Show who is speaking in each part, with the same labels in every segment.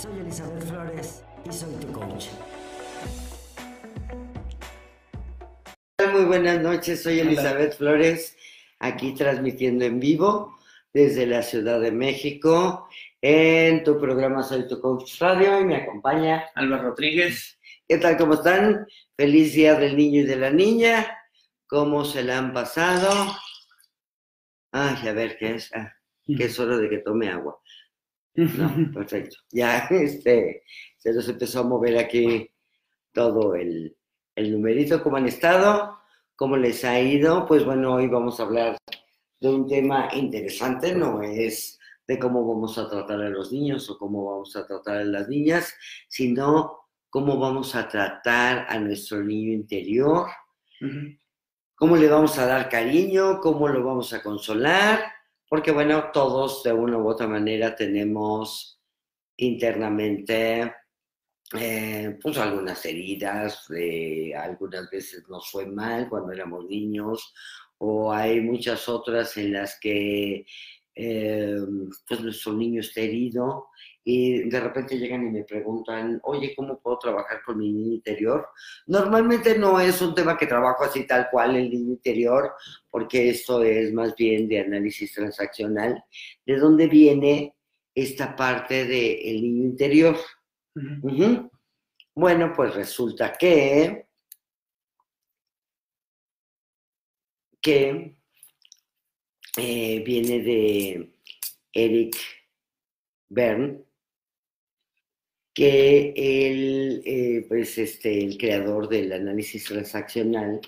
Speaker 1: Soy Elizabeth Flores y soy tu coach.
Speaker 2: Muy buenas noches, soy Elizabeth Flores, aquí transmitiendo en vivo desde la Ciudad de México en tu programa Soy tu Coach Radio y me acompaña
Speaker 3: Álvaro Rodríguez.
Speaker 2: ¿Qué tal? ¿Cómo están? Feliz día del niño y de la niña. ¿Cómo se la han pasado? Ay, a ver, ¿qué es? Ah, que es hora de que tome agua. No, perfecto. Ya este, se nos empezó a mover aquí todo el, el numerito. ¿Cómo han estado? ¿Cómo les ha ido? Pues bueno, hoy vamos a hablar de un tema interesante, no es de cómo vamos a tratar a los niños o cómo vamos a tratar a las niñas, sino cómo vamos a tratar a nuestro niño interior, cómo le vamos a dar cariño, cómo lo vamos a consolar, porque bueno, todos de una u otra manera tenemos internamente eh, pues algunas heridas, eh, algunas veces nos fue mal cuando éramos niños, o hay muchas otras en las que eh, pues nuestro niño está herido y de repente llegan y me preguntan, oye, ¿cómo puedo trabajar con mi niño interior? Normalmente no es un tema que trabajo así tal cual el niño interior, porque esto es más bien de análisis transaccional, de dónde viene esta parte del niño interior. Bueno, pues resulta que, que eh, viene de Eric Bern, que él, eh, pues este, el creador del análisis transaccional,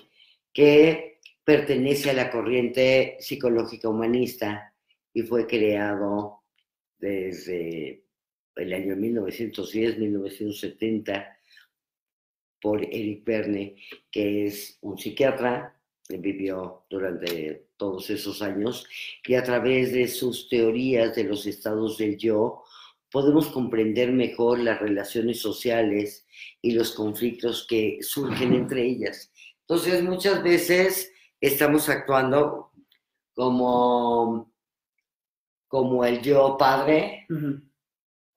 Speaker 2: que pertenece a la corriente psicológica humanista y fue creado desde el año 1910-1970 por Eric Berne, que es un psiquiatra, vivió durante todos esos años, y a través de sus teorías de los estados del yo, podemos comprender mejor las relaciones sociales y los conflictos que surgen entre ellas. Entonces, muchas veces estamos actuando como, como el yo padre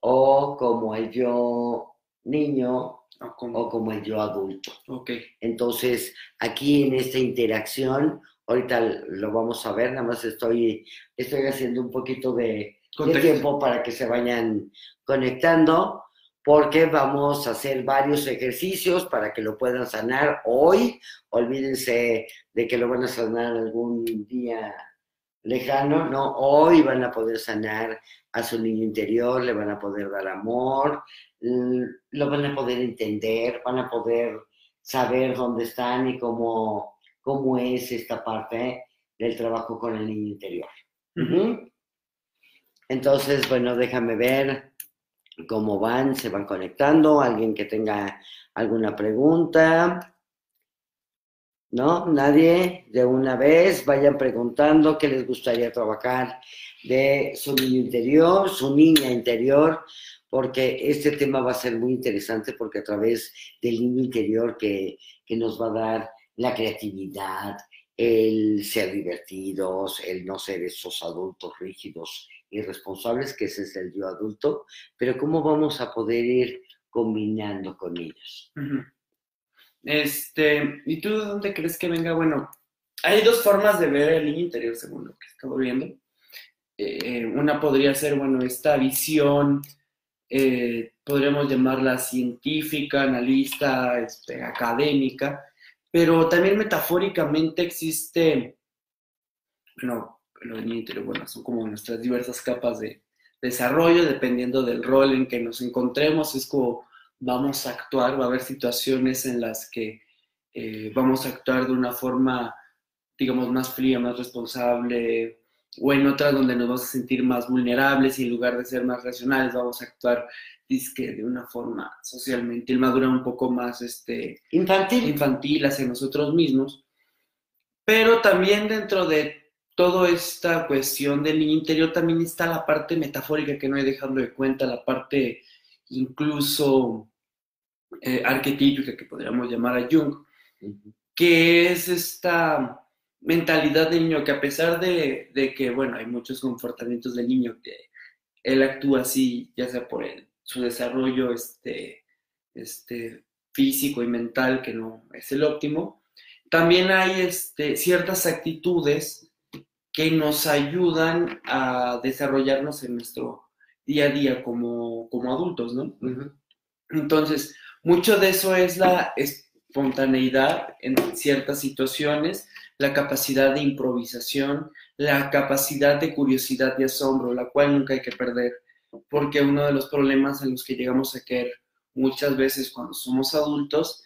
Speaker 2: o como el yo niño
Speaker 3: O como-
Speaker 2: o como el yo adulto.
Speaker 3: Ok.
Speaker 2: Entonces, aquí en esta interacción, ahorita lo vamos a ver, nada más estoy, estoy haciendo un poquito de, de tiempo para que se vayan conectando, porque vamos a hacer varios ejercicios para que lo puedan sanar hoy. Olvídense de que lo van a sanar algún día lejano, no, hoy van a poder sanar a su niño interior, le van a poder dar amor, lo van a poder entender, van a poder saber dónde están y cómo, cómo es esta parte del trabajo con el niño interior. Ujú. Entonces, bueno, déjame ver cómo van, se van conectando, alguien que tenga alguna pregunta. ¿No? Nadie de una vez, vayan preguntando qué les gustaría trabajar de su niño interior, su niña interior, porque este tema va a ser muy interesante porque a través del niño interior que, que nos va a dar la creatividad, el ser divertidos, el no ser esos adultos rígidos y responsables, que ese es el yo adulto, pero cómo vamos a poder ir combinando con ellos.
Speaker 3: Este, ¿y tú de dónde crees que venga? Bueno, hay dos formas de ver el niño interior, según lo que estaba viendo. Eh, una podría ser, bueno, esta visión, eh, podríamos llamarla científica, analista, este, académica, pero también metafóricamente existe, bueno, lo niño interior, bueno, son como nuestras diversas capas de desarrollo, dependiendo del rol en que nos encontremos, es como vamos a actuar, va a haber situaciones en las que eh, vamos a actuar de una forma, digamos, más fría, más responsable, o en otras donde nos vamos a sentir más vulnerables y en lugar de ser más racionales vamos a actuar dizque, de una forma socialmente inmadura, un poco más este,
Speaker 2: Infantil.
Speaker 3: infantil hacia nosotros mismos. Pero también dentro de toda esta cuestión del niño interior también está la parte metafórica que no he dejado de cuenta, la parte incluso eh, arquetípica que podríamos llamar a Jung, que es esta mentalidad del niño que a pesar de, de que, bueno, hay muchos comportamientos del niño que él actúa así, ya sea por su desarrollo este, este, físico y mental, que no es el óptimo. También hay este, ciertas actitudes que nos ayudan a desarrollarnos en nuestro día a día como, como adultos, ¿no? Entonces, mucho de eso es la espontaneidad en ciertas situaciones, la capacidad de improvisación, la capacidad de curiosidad y asombro, la cual nunca hay que perder, porque uno de los problemas en los que llegamos a caer muchas veces cuando somos adultos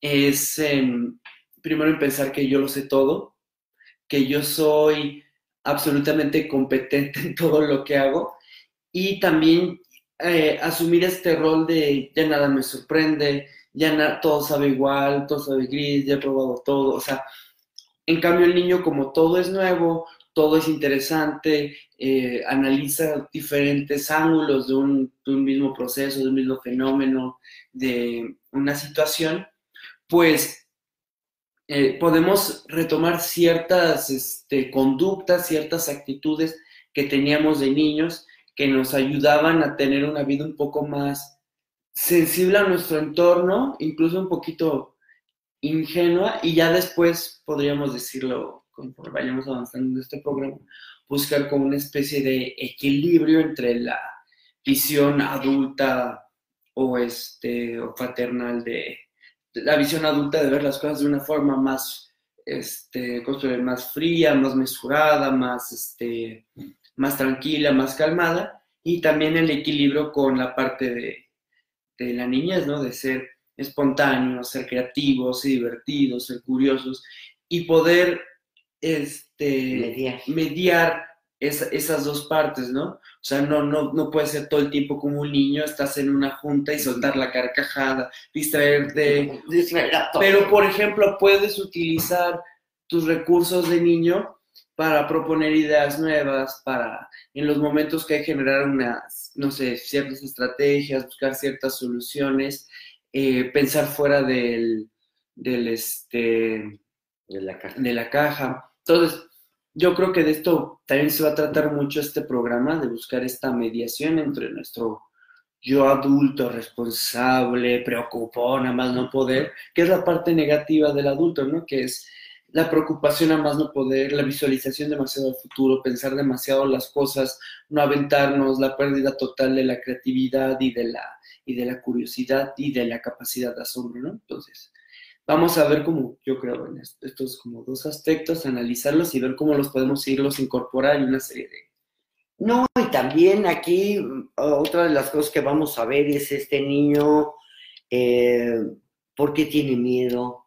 Speaker 3: es em, primero en pensar que yo lo sé todo, que yo soy absolutamente competente en todo lo que hago. Y también eh, asumir este rol de ya nada me sorprende, ya todo sabe igual, todo sabe gris, ya he probado todo, o sea, en cambio el niño como todo es nuevo, todo es interesante, eh, analiza diferentes ángulos de un mismo proceso, de un mismo fenómeno, de una situación, pues eh, podemos retomar ciertas este, conductas, ciertas actitudes que teníamos de niños que nos ayudaban a tener una vida un poco más sensible a nuestro entorno, incluso un poquito ingenua, y ya después podríamos decirlo, conforme vayamos avanzando en este programa, buscar como una especie de equilibrio entre la visión adulta o, este, o paternal de, la visión adulta de ver las cosas de una forma más, este, más fría, más mesurada, más, este, más tranquila, más calmada, y también el equilibrio con la parte de, de la niñez, ¿no? De ser espontáneos, ser creativos, ser divertidos, ser curiosos, y poder este, mediar, esas dos partes, ¿no? O sea, no, no, no puede ser todo el tiempo como un niño, estás en una junta y soltar la carcajada, distraerte. Pero, por ejemplo, puedes utilizar tus recursos de niño para proponer ideas nuevas, para en los momentos que hay generar unas, no sé, ciertas estrategias, buscar ciertas soluciones, eh, pensar fuera del, del este,
Speaker 2: de la caja.
Speaker 3: De la caja. Entonces, yo creo que de esto también se va a tratar mucho este programa, de buscar esta mediación entre nuestro yo adulto, responsable, preocupón, a más no poder, que es la parte negativa del adulto, ¿no? Que es la preocupación a más no poder, la visualización demasiado del futuro, pensar demasiado las cosas, no aventarnos, la pérdida total de la creatividad y de la, y de la curiosidad y de la capacidad de asombro, ¿no? Entonces, vamos a ver cómo, yo creo, en estos como dos aspectos, analizarlos y ver cómo los podemos irlos incorporar en una serie de...
Speaker 2: No, y también aquí otra de las cosas que vamos a ver es este niño, eh, ¿por qué tiene miedo?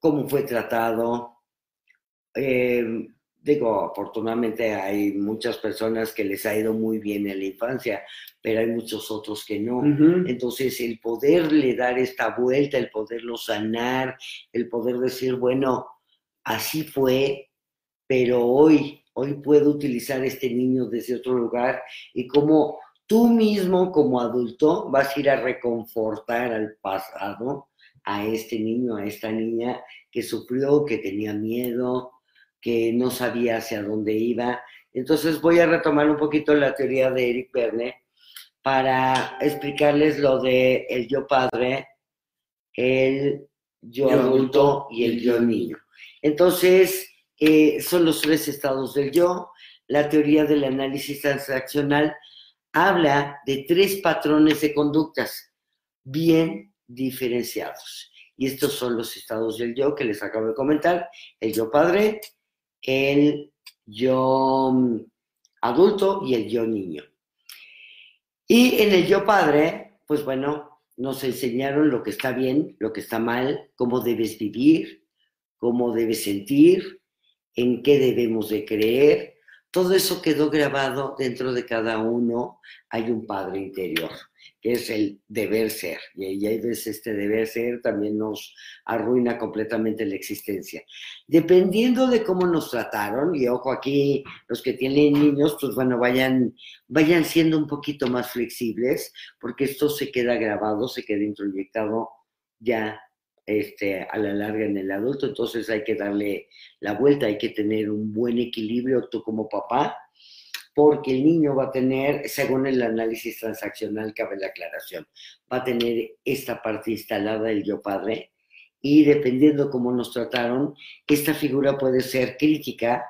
Speaker 2: ¿Cómo fue tratado? Eh, digo, afortunadamente hay muchas personas que les ha ido muy bien en la infancia, pero hay muchos otros que no. Entonces, el poderle dar esta vuelta, el poderlo sanar, el poder decir, bueno, así fue, pero hoy, hoy puedo utilizar este niño desde otro lugar y como tú mismo como adulto vas a ir a reconfortar al pasado, a este niño, a esta niña que sufrió, que tenía miedo, que no sabía hacia dónde iba. Entonces voy a retomar un poquito la teoría de Eric Verne para explicarles lo de el yo padre, el yo, adulto y el yo niño. Entonces, eh, son los tres estados del yo. La teoría del análisis transaccional habla de tres patrones de conductas bien diferenciados. Y estos son los estados del yo que les acabo de comentar. El yo padre, el yo mm, adulto y el yo niño. Y en el yo padre, pues bueno, nos enseñaron lo que está bien, lo que está mal, cómo debes vivir, cómo debes sentir, en qué debemos de creer. Todo eso quedó grabado dentro de cada uno. Hay un padre interior que es el deber ser. Y ahí veces este deber ser también nos arruina completamente la existencia. Dependiendo de cómo nos trataron, y ojo aquí, los que tienen niños, pues bueno, vayan, vayan siendo un poquito más flexibles, porque esto se queda grabado, se queda introyectado ya este, a la larga en el adulto, entonces hay que darle la vuelta, hay que tener un buen equilibrio tú como papá porque el niño va a tener, según el análisis transaccional, cabe la aclaración, va a tener esta parte instalada del yo padre y dependiendo cómo nos trataron, esta figura puede ser crítica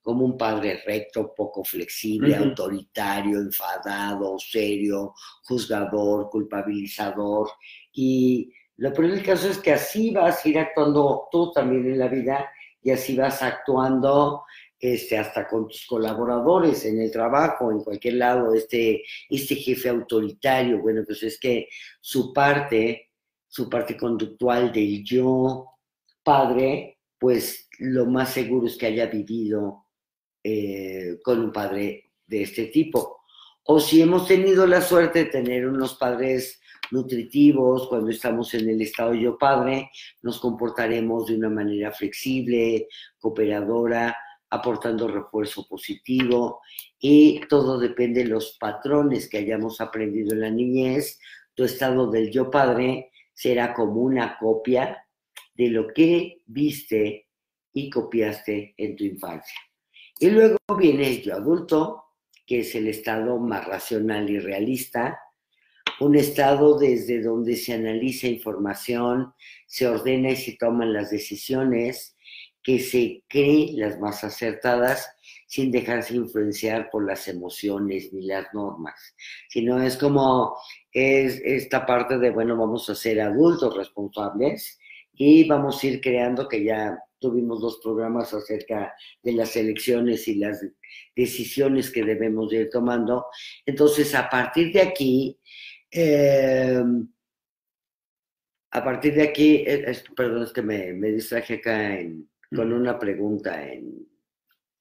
Speaker 2: como un padre recto, poco flexible, autoritario, enfadado, serio, juzgador, culpabilizador. Y lo peor del caso es que así vas a ir actuando tú también en la vida y así vas actuando este, hasta con tus colaboradores en el trabajo, en cualquier lado, este, este jefe autoritario, bueno, pues es que su parte, su parte conductual del yo padre, pues lo más seguro es que haya vivido eh, con un padre de este tipo. O si hemos tenido la suerte de tener unos padres nutritivos, cuando estamos en el estado yo padre, nos comportaremos de una manera flexible, cooperadora, aportando refuerzo positivo y todo depende de los patrones que hayamos aprendido en la niñez. Tu estado del yo padre será como una copia de lo que viste y copiaste en tu infancia. Y luego viene el yo adulto, que es el estado más racional y realista, un estado desde donde se analiza información, se ordena y se toman las decisiones, que se cree las más acertadas sin dejarse influenciar por las emociones ni las normas, sino es como es esta parte de, bueno, vamos a ser adultos responsables y vamos a ir creando, que ya tuvimos dos programas acerca de las elecciones y las decisiones que debemos ir tomando. Entonces, a partir de aquí, eh, a partir de aquí, es, perdón, es que me, me distraje acá en, con una pregunta en,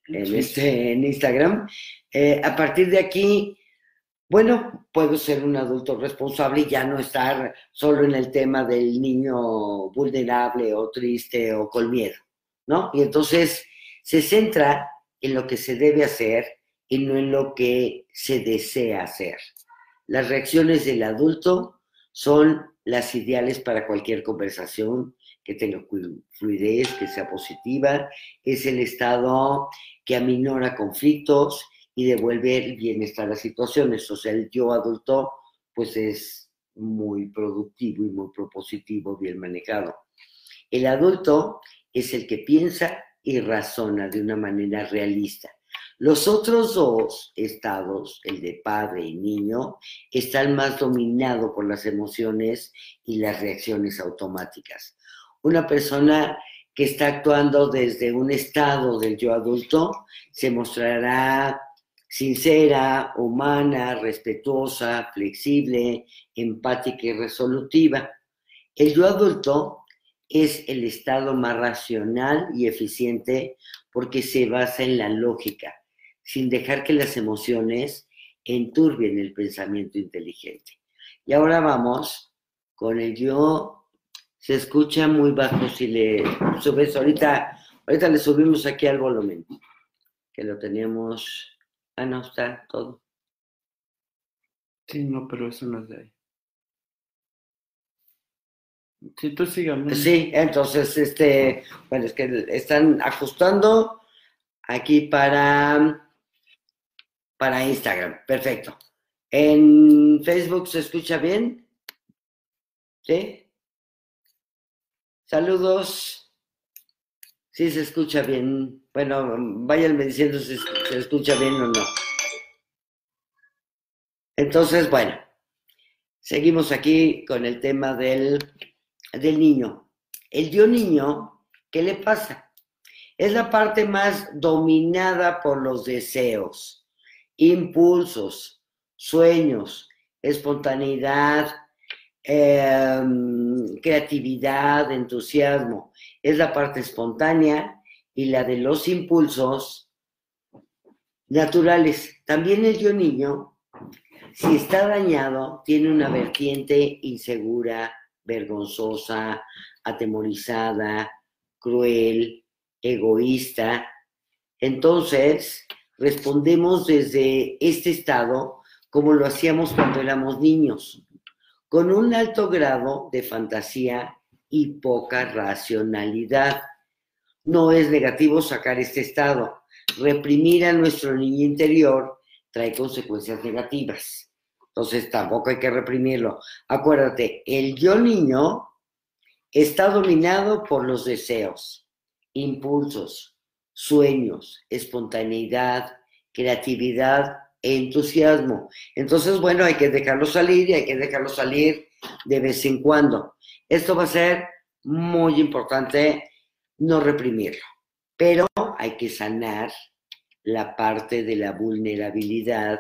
Speaker 2: en,
Speaker 3: Sí.
Speaker 2: este, en Instagram. Eh, a partir de aquí, bueno, puedo ser un adulto responsable y ya no estar solo en el tema del niño vulnerable o triste o con miedo, ¿no? Y entonces se centra en lo que se debe hacer y no en lo que se desea hacer. Las reacciones del adulto son las ideales para cualquier conversación que tenga flu- fluidez, que sea positiva. Es el estado que aminora conflictos y devuelve el bienestar a situaciones. O sea, el yo adulto, pues es muy productivo y muy propositivo, bien manejado. El adulto es el que piensa y razona de una manera realista. Los otros dos estados, el de padre y niño, están más dominados por las emociones y las reacciones automáticas. Una persona que está actuando desde un estado del yo adulto se mostrará sincera, humana, respetuosa, flexible, empática y resolutiva. El yo adulto es el estado más racional y eficiente porque se basa en la lógica, sin dejar que las emociones enturbien el pensamiento inteligente. Y ahora vamos con el yo. Se escucha muy bajo si le subes. Ahorita, ahorita le subimos aquí al volumen, que lo teníamos. Ah, no, está todo.
Speaker 3: Sí, no, pero eso no es de ahí. Sí, tú sígame.
Speaker 2: Sí, entonces, este, bueno, es que están ajustando aquí para, para Instagram. Perfecto. ¿En Facebook se escucha bien? ¿Sí? Saludos. Sí, se escucha bien. Bueno, váyanme diciendo si se escucha bien o no. Entonces, bueno, seguimos aquí con el tema del, del niño. El yo niño, ¿qué le pasa? Es la parte más dominada por los deseos, impulsos, sueños, espontaneidad, eh, creatividad, entusiasmo. Es la parte espontánea y la de los impulsos naturales. También el yo niño, si está dañado, tiene una vertiente insegura, vergonzosa, atemorizada, cruel, egoísta. Entonces, respondemos desde este estado como lo hacíamos cuando éramos niños, con un alto grado de fantasía y poca racionalidad. No es negativo sacar este estado. Reprimir a nuestro niño interior trae consecuencias negativas. Entonces tampoco hay que reprimirlo. Acuérdate, el yo niño está dominado por los deseos, impulsos, sueños, espontaneidad, creatividad e entusiasmo. Entonces, bueno, hay que dejarlo salir y hay que dejarlo salir de vez en cuando. Esto va a ser muy importante no reprimirlo, pero hay que sanar la parte de la vulnerabilidad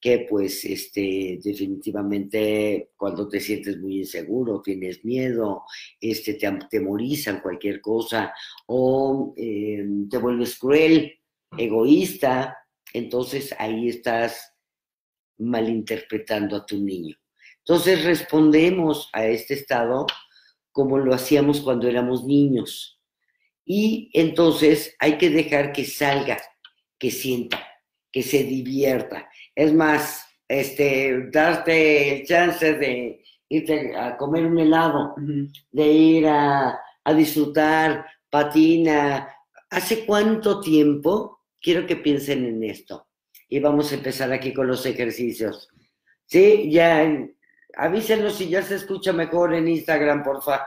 Speaker 2: que pues este, definitivamente cuando te sientes muy inseguro, tienes miedo, este, te atemorizan cualquier cosa o eh, te vuelves cruel, egoísta, entonces ahí estás malinterpretando a tu niño. Entonces respondemos a este estado como lo hacíamos cuando éramos niños. Y entonces hay que dejar que salga, que sienta, que se divierta. Es más, este, darte el chance de irte a comer un helado, de ir a, a disfrutar, patina. ¿Hace cuánto tiempo? Quiero que piensen en esto. Y vamos a empezar aquí con los ejercicios. Sí, ya avísenos si ya se escucha mejor en Instagram, porfa.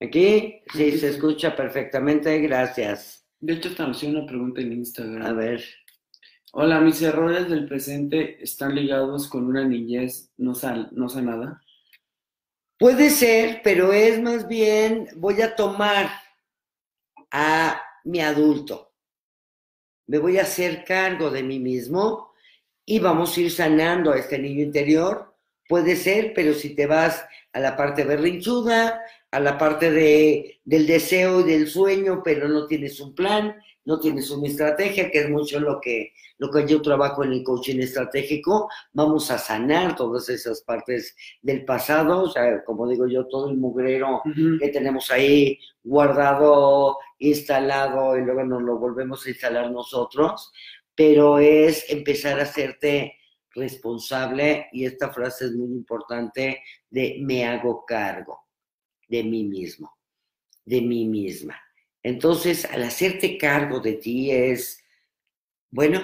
Speaker 2: Aquí, sí, se escucha perfectamente, gracias.
Speaker 3: De hecho, también una pregunta en Instagram.
Speaker 2: A ver.
Speaker 3: Hola, mis errores del presente están ligados con una niñez no, sal, no sanada.
Speaker 2: Puede ser, pero es más bien, voy a tomar a mi adulto. Me voy a hacer cargo de mí mismo y vamos a ir sanando a este niño interior. Puede ser, pero si te vas a la parte berrinchuda, a la parte de, del deseo y del sueño, pero no tienes un plan, no tienes una estrategia, que es mucho lo que, lo que yo trabajo en el coaching estratégico, vamos a sanar todas esas partes del pasado, o sea, como digo yo, todo el mugrero que tenemos ahí guardado, instalado, y luego nos lo volvemos a instalar nosotros, pero es empezar a hacerte responsable, y esta frase es muy importante, de me hago cargo de mí mismo, de mí misma. Entonces, al hacerte cargo de ti es, bueno,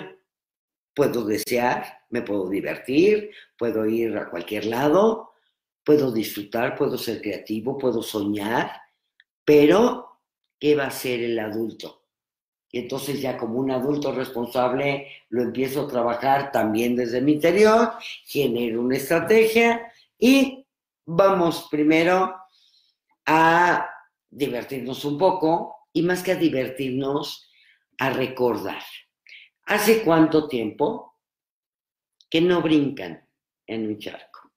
Speaker 2: puedo desear, me puedo divertir, puedo ir a cualquier lado, puedo disfrutar, puedo ser creativo, puedo soñar, pero ¿qué va a ser el adulto? Y entonces ya como un adulto responsable lo empiezo a trabajar también desde mi interior, genero una estrategia y vamos primero a divertirnos un poco y más que a divertirnos, a recordar. ¿Hace cuánto tiempo que no brincan en un charco?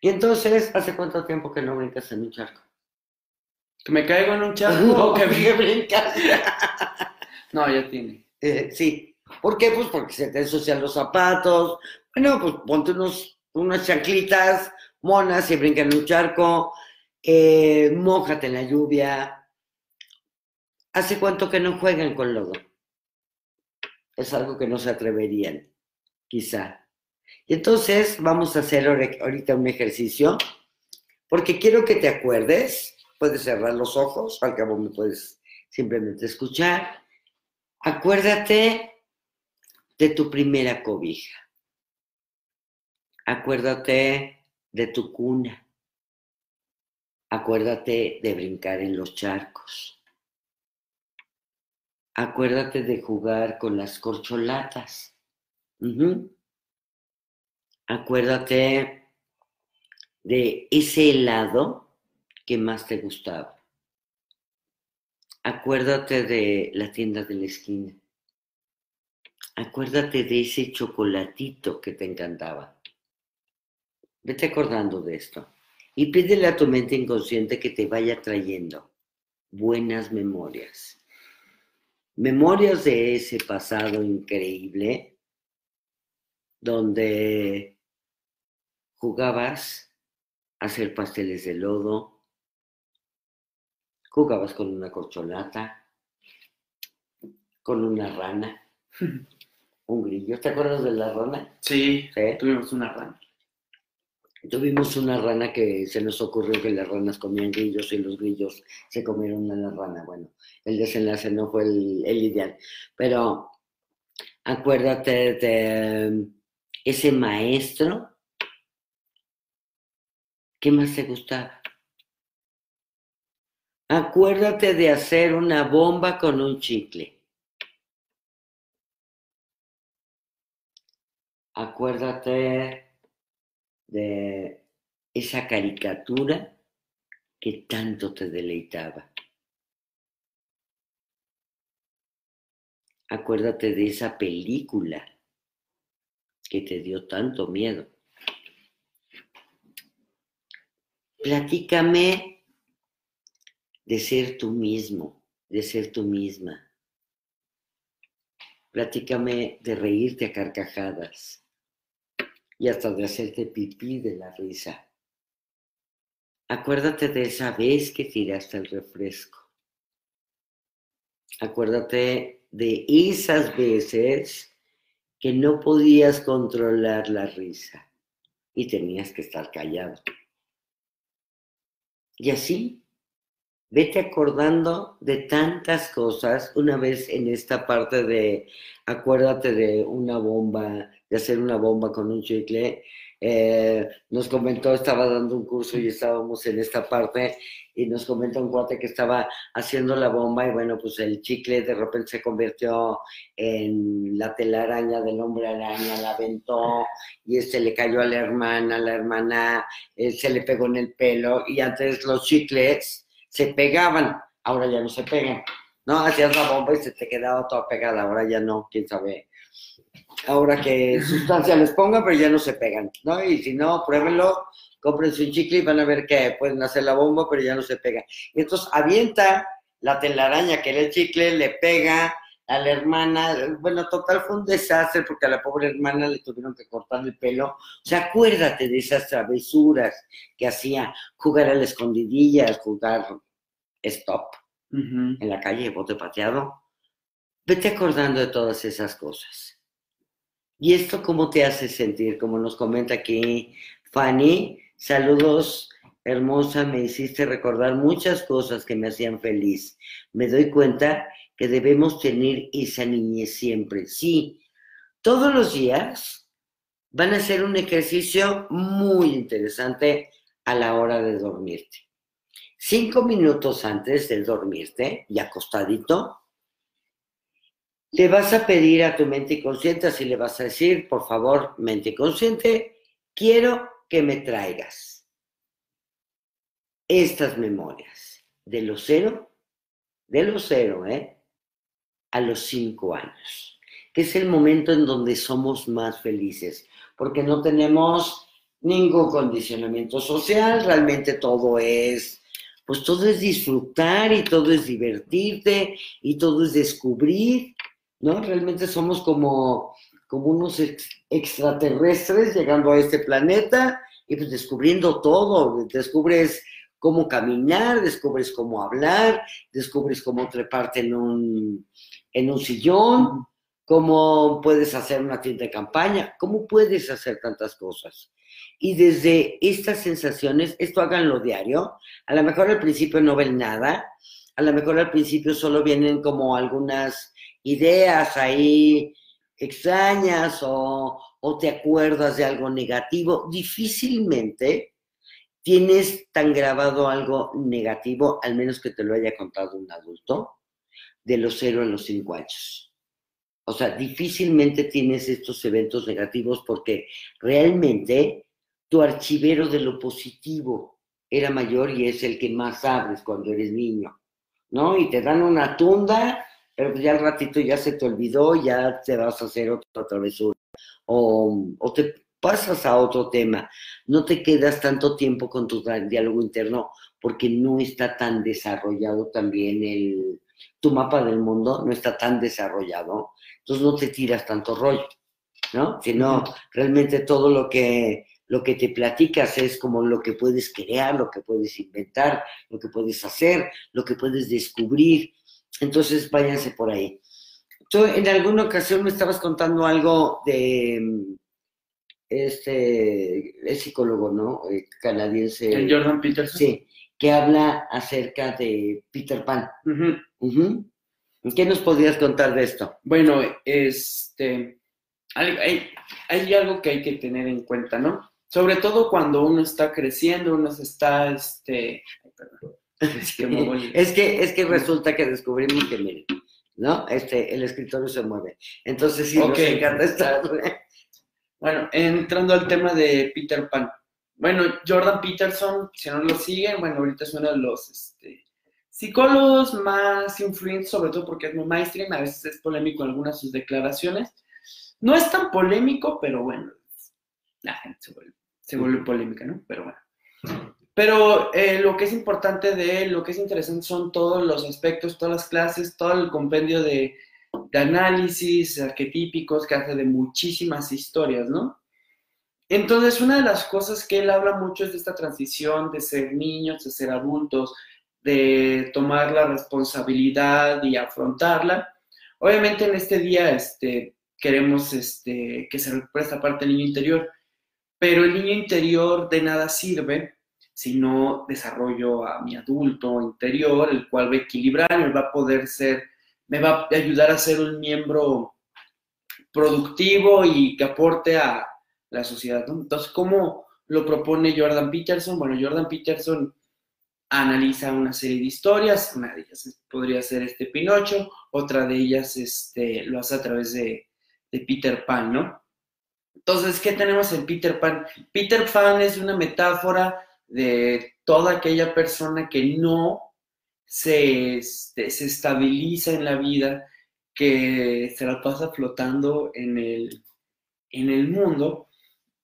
Speaker 2: Y entonces, ¿hace cuánto tiempo que no brincas en un charco?
Speaker 3: ¿Que me caigo en un charco o que
Speaker 2: brincas?
Speaker 3: no, ya tiene.
Speaker 2: Eh, sí. ¿Por qué? Pues porque se te ensucian los zapatos. Bueno, pues ponte unos, unas chanclitas monas y brinca en un charco, eh, en la lluvia. ¿Hace cuánto que no juegan con lodo? Es algo que no se atreverían, quizá. Y entonces vamos a hacer ahorita un ejercicio, porque quiero que te acuerdes, puedes cerrar los ojos, al cabo me puedes simplemente escuchar. Acuérdate de tu primera cobija. Acuérdate de tu cuna. Acuérdate de brincar en los charcos. Acuérdate de jugar con las corcholatas. Acuérdate de ese helado que más te gustaba. Acuérdate de la tienda de la esquina. Acuérdate de ese chocolatito que te encantaba. Vete acordando de esto y pídele a tu mente inconsciente que te vaya trayendo buenas memorias. Memorias de ese pasado increíble donde jugabas a hacer pasteles de lodo, jugabas con una corcholata, con una rana, un grillo. ¿Te acuerdas de la rana?
Speaker 3: Sí, ¿Sí? tuvimos una rana
Speaker 2: Tuvimos una rana que se nos ocurrió que las ranas comían grillos y los grillos se comieron a la rana. Bueno, el desenlace no fue el, ideal, pero acuérdate de ese maestro. ¿Qué más te gustaba? Acuérdate de hacer una bomba con un chicle. Acuérdate de esa caricatura que tanto te deleitaba. Acuérdate de esa película que te dio tanto miedo. Platícame de ser tú mismo, de ser tú misma. Platícame de reírte a carcajadas y hasta de hacerte pipí de la risa. Acuérdate de esa vez que tiraste el refresco. Acuérdate de esas veces que no podías controlar la risa y tenías que estar callado. Y así, vete acordando de tantas cosas. Una vez en esta parte de, acuérdate de una bomba, de hacer una bomba con un chicle, eh, nos comentó, estaba dando un curso y estábamos en esta parte y nos comentó un cuate que estaba haciendo la bomba y bueno, pues el chicle de repente se convirtió en la telaraña del hombre araña, la aventó y este le cayó a la hermana, la hermana eh, se le pegó en el pelo y antes los chicles se pegaban, ahora ya no se pegan. No, hacías la bomba y se te quedaba toda pegada, ahora ya no, quién sabe ahora que sustancia les ponga, pero ya no se pegan, ¿no? Y si no, pruébenlo, cómprense un chicle y van a ver que pueden hacer la bomba, pero ya no se pega. Y entonces avienta la telaraña que era el chicle, le pega a la hermana, bueno, total fue un desastre porque a la pobre hermana le tuvieron que cortar el pelo. O sea, acuérdate de esas travesuras que hacía, jugar a la escondidilla, jugar stop en la calle, bote pateado. Vete acordando de todas esas cosas. ¿Y esto cómo te hace sentir? Como nos comenta aquí Fanny, saludos hermosa, me hiciste recordar muchas cosas que me hacían feliz. Me doy cuenta que debemos tener esa niñez siempre. Sí, todos los días van a ser un ejercicio muy interesante a la hora de dormirte. Cinco minutos antes de dormirte y acostadito, le vas a pedir a tu mente inconsciente, así le vas a decir, por favor, mente inconsciente, quiero que me traigas estas memorias de los cero, de los cero, ¿eh? A los cinco años, que es el momento en donde somos más felices, porque no tenemos ningún condicionamiento social, realmente todo es, pues todo es disfrutar y todo es divertirte y todo es descubrir ¿no? Realmente somos como, como unos extraterrestres llegando a este planeta y pues descubriendo todo, descubres cómo caminar, descubres cómo hablar, descubres cómo treparte en un, en un sillón, cómo puedes hacer una tienda de campaña, cómo puedes hacer tantas cosas. Y desde estas sensaciones, esto háganlo diario, a lo mejor al principio no ven nada, a lo mejor al principio solo vienen como algunas ideas ahí extrañas o, te acuerdas de algo negativo, difícilmente tienes tan grabado algo negativo, al menos que te lo haya contado un adulto, de los cero a los cinco años. O sea, difícilmente tienes estos eventos negativos porque realmente tu archivero de lo positivo era mayor y es el que más abres cuando eres niño, ¿no? Y te dan una tunda pero pues ya al ratito ya se te olvidó, ya te vas a hacer otra travesura. O, o te pasas a otro tema. No te quedas tanto tiempo con tu diálogo interno porque no está tan desarrollado también el, tu mapa del mundo, no está tan desarrollado. Entonces no te tiras tanto rollo, ¿no? Sino realmente todo lo que, lo que te platicas es como lo que puedes crear, lo que puedes inventar, lo que puedes hacer, lo que puedes descubrir. Entonces, váyanse por ahí. Tú en alguna ocasión me estabas contando algo de, este, es psicólogo, ¿no? Canadiense.
Speaker 3: El Jordan Peterson.
Speaker 2: Sí, que habla acerca de Peter Pan. ¿Qué nos podrías contar de esto?
Speaker 3: Bueno, este, hay, hay- hay algo que hay que tener en cuenta, ¿no? Sobre todo cuando uno está creciendo, uno se está, este, perdón, es que
Speaker 2: Es que, es que resulta que descubrimos que, miren, ¿no? Este, el escritorio se mueve. Entonces sí
Speaker 3: Ok.
Speaker 2: nos encanta estar.
Speaker 3: Bueno, entrando al tema de Peter Pan. Bueno, Jordan Peterson, si no lo siguen, bueno, ahorita es uno de los este, psicólogos más influyentes, sobre todo porque es muy mainstream, a veces es polémico en algunas de sus declaraciones. No es tan polémico, pero bueno, la gente se vuelve, se vuelve polémica, ¿no? Pero bueno. Pero eh, lo que es importante de él, lo que es interesante son todos los aspectos, todas las clases, todo el compendio de, de análisis arquetípicos que hace de muchísimas historias, ¿no? Entonces, una de las cosas que él habla mucho es de esta transición de ser niños, de ser adultos, de tomar la responsabilidad y afrontarla. Obviamente en este día este, queremos este, que se recupere esta parte del niño interior, pero el niño interior de nada sirve si no desarrollo a mi adulto interior, el cual va a equilibrar, me va a poder ser, me va a ayudar a ser un miembro productivo y que aporte a la sociedad. Entonces, ¿cómo lo propone Jordan Peterson? Bueno, Jordan Peterson analiza una serie de historias, una de ellas podría ser este Pinocho, otra de ellas este, lo hace a través de, de Peter Pan, ¿no? Entonces, ¿qué tenemos en Peter Pan? Peter Pan es una metáfora de toda aquella persona que no se, este, se estabiliza en la vida, que se la pasa flotando en el, en el mundo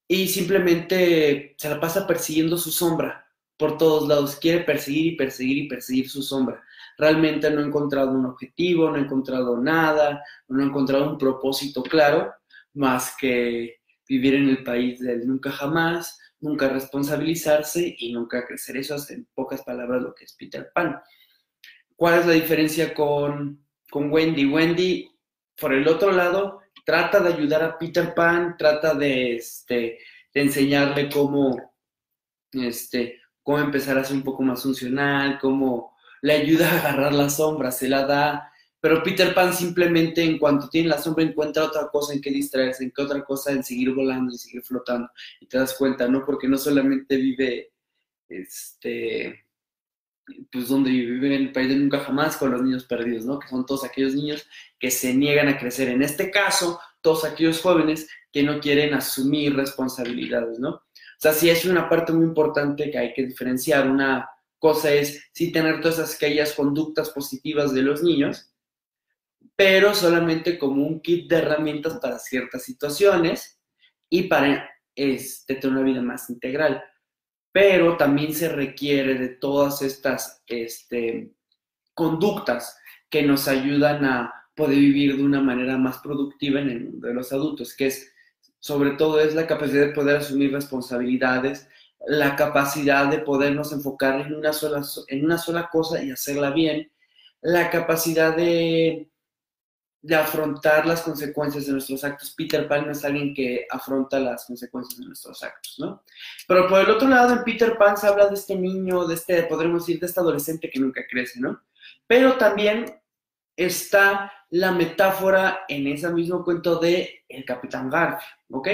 Speaker 3: y simplemente se la pasa persiguiendo su sombra por todos lados, quiere perseguir y perseguir y perseguir su sombra. Realmente no ha encontrado un objetivo, no ha encontrado nada, no ha encontrado un propósito claro, más que vivir en el país del nunca jamás, nunca responsabilizarse y nunca crecer. Eso es en pocas palabras lo que es Peter Pan. ¿Cuál es la diferencia con, con Wendy? Wendy, por el otro lado, trata de ayudar a Peter Pan, trata de, este, de enseñarle cómo, este, cómo empezar a ser un poco más funcional, cómo le ayuda a agarrar la sombra, se la da. Pero Peter Pan simplemente en cuanto tiene la sombra encuentra otra cosa en que distraerse, en que otra cosa en seguir volando y seguir flotando. Y te das cuenta, ¿no? Porque no solamente vive, este, pues donde vive en el país de nunca jamás con los niños perdidos, ¿no? Que son todos aquellos niños que se niegan a crecer. En este caso, todos aquellos jóvenes que no quieren asumir responsabilidades, ¿no? O sea, sí es una parte muy importante que hay que diferenciar. Una cosa es sí tener todas aquellas conductas positivas de los niños, pero solamente como un kit de herramientas para ciertas situaciones y para este, tener una vida más integral. Pero también se requiere de todas estas este, conductas que nos ayudan a poder vivir de una manera más productiva en el mundo de los adultos, que es sobre todo es la capacidad de poder asumir responsabilidades, la capacidad de podernos enfocar en una sola, en una sola cosa y hacerla bien, la capacidad de, de afrontar las consecuencias de nuestros actos. Peter Pan no es alguien que afronta las consecuencias de nuestros actos, ¿no? Pero por el otro lado, en Peter Pan se habla de este niño, de este, podremos decir, de este adolescente que nunca crece, ¿no? Pero también está la metáfora en ese mismo cuento de el Capitán Garfio, ¿ok?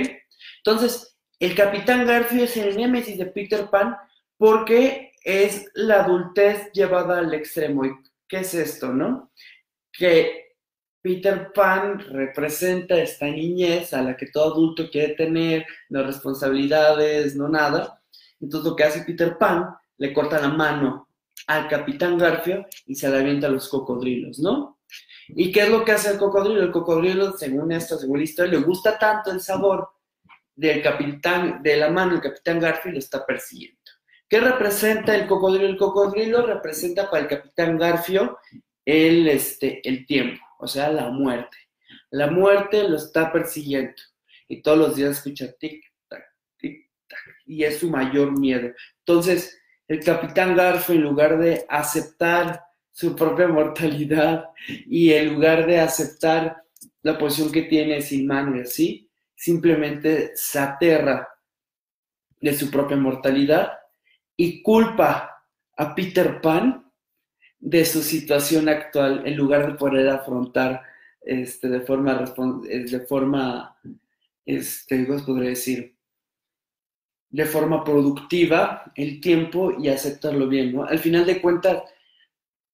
Speaker 3: Entonces, el Capitán Garfio es el némesis de Peter Pan porque es la adultez llevada al extremo. ¿Y qué es esto, no? Que Peter Pan representa esta niñez a la que todo adulto quiere tener, no responsabilidades, no nada. Entonces lo que hace Peter Pan, le corta la mano al Capitán Garfio y se la avienta a los cocodrilos, ¿no? ¿Y qué es lo que hace el cocodrilo? El cocodrilo, según esto, según la historia, le gusta tanto el sabor del capitán, de la mano del Capitán Garfio y lo está persiguiendo. ¿Qué representa el cocodrilo? El cocodrilo representa para el Capitán Garfio el, este, el tiempo, o sea, la muerte. La muerte lo está persiguiendo y todos los días escucha tic-tac, tic-tac, y es su mayor miedo. Entonces, el Capitán Garfio, en lugar de aceptar su propia mortalidad y en lugar de aceptar la posición que tiene sin mano y simplemente se aterra de su propia mortalidad y culpa a Peter Pan de su situación actual en lugar de poder afrontar este, de forma, de forma, este, ¿cómo podría decir? De forma productiva el tiempo y aceptarlo bien, ¿no? Al final de cuentas,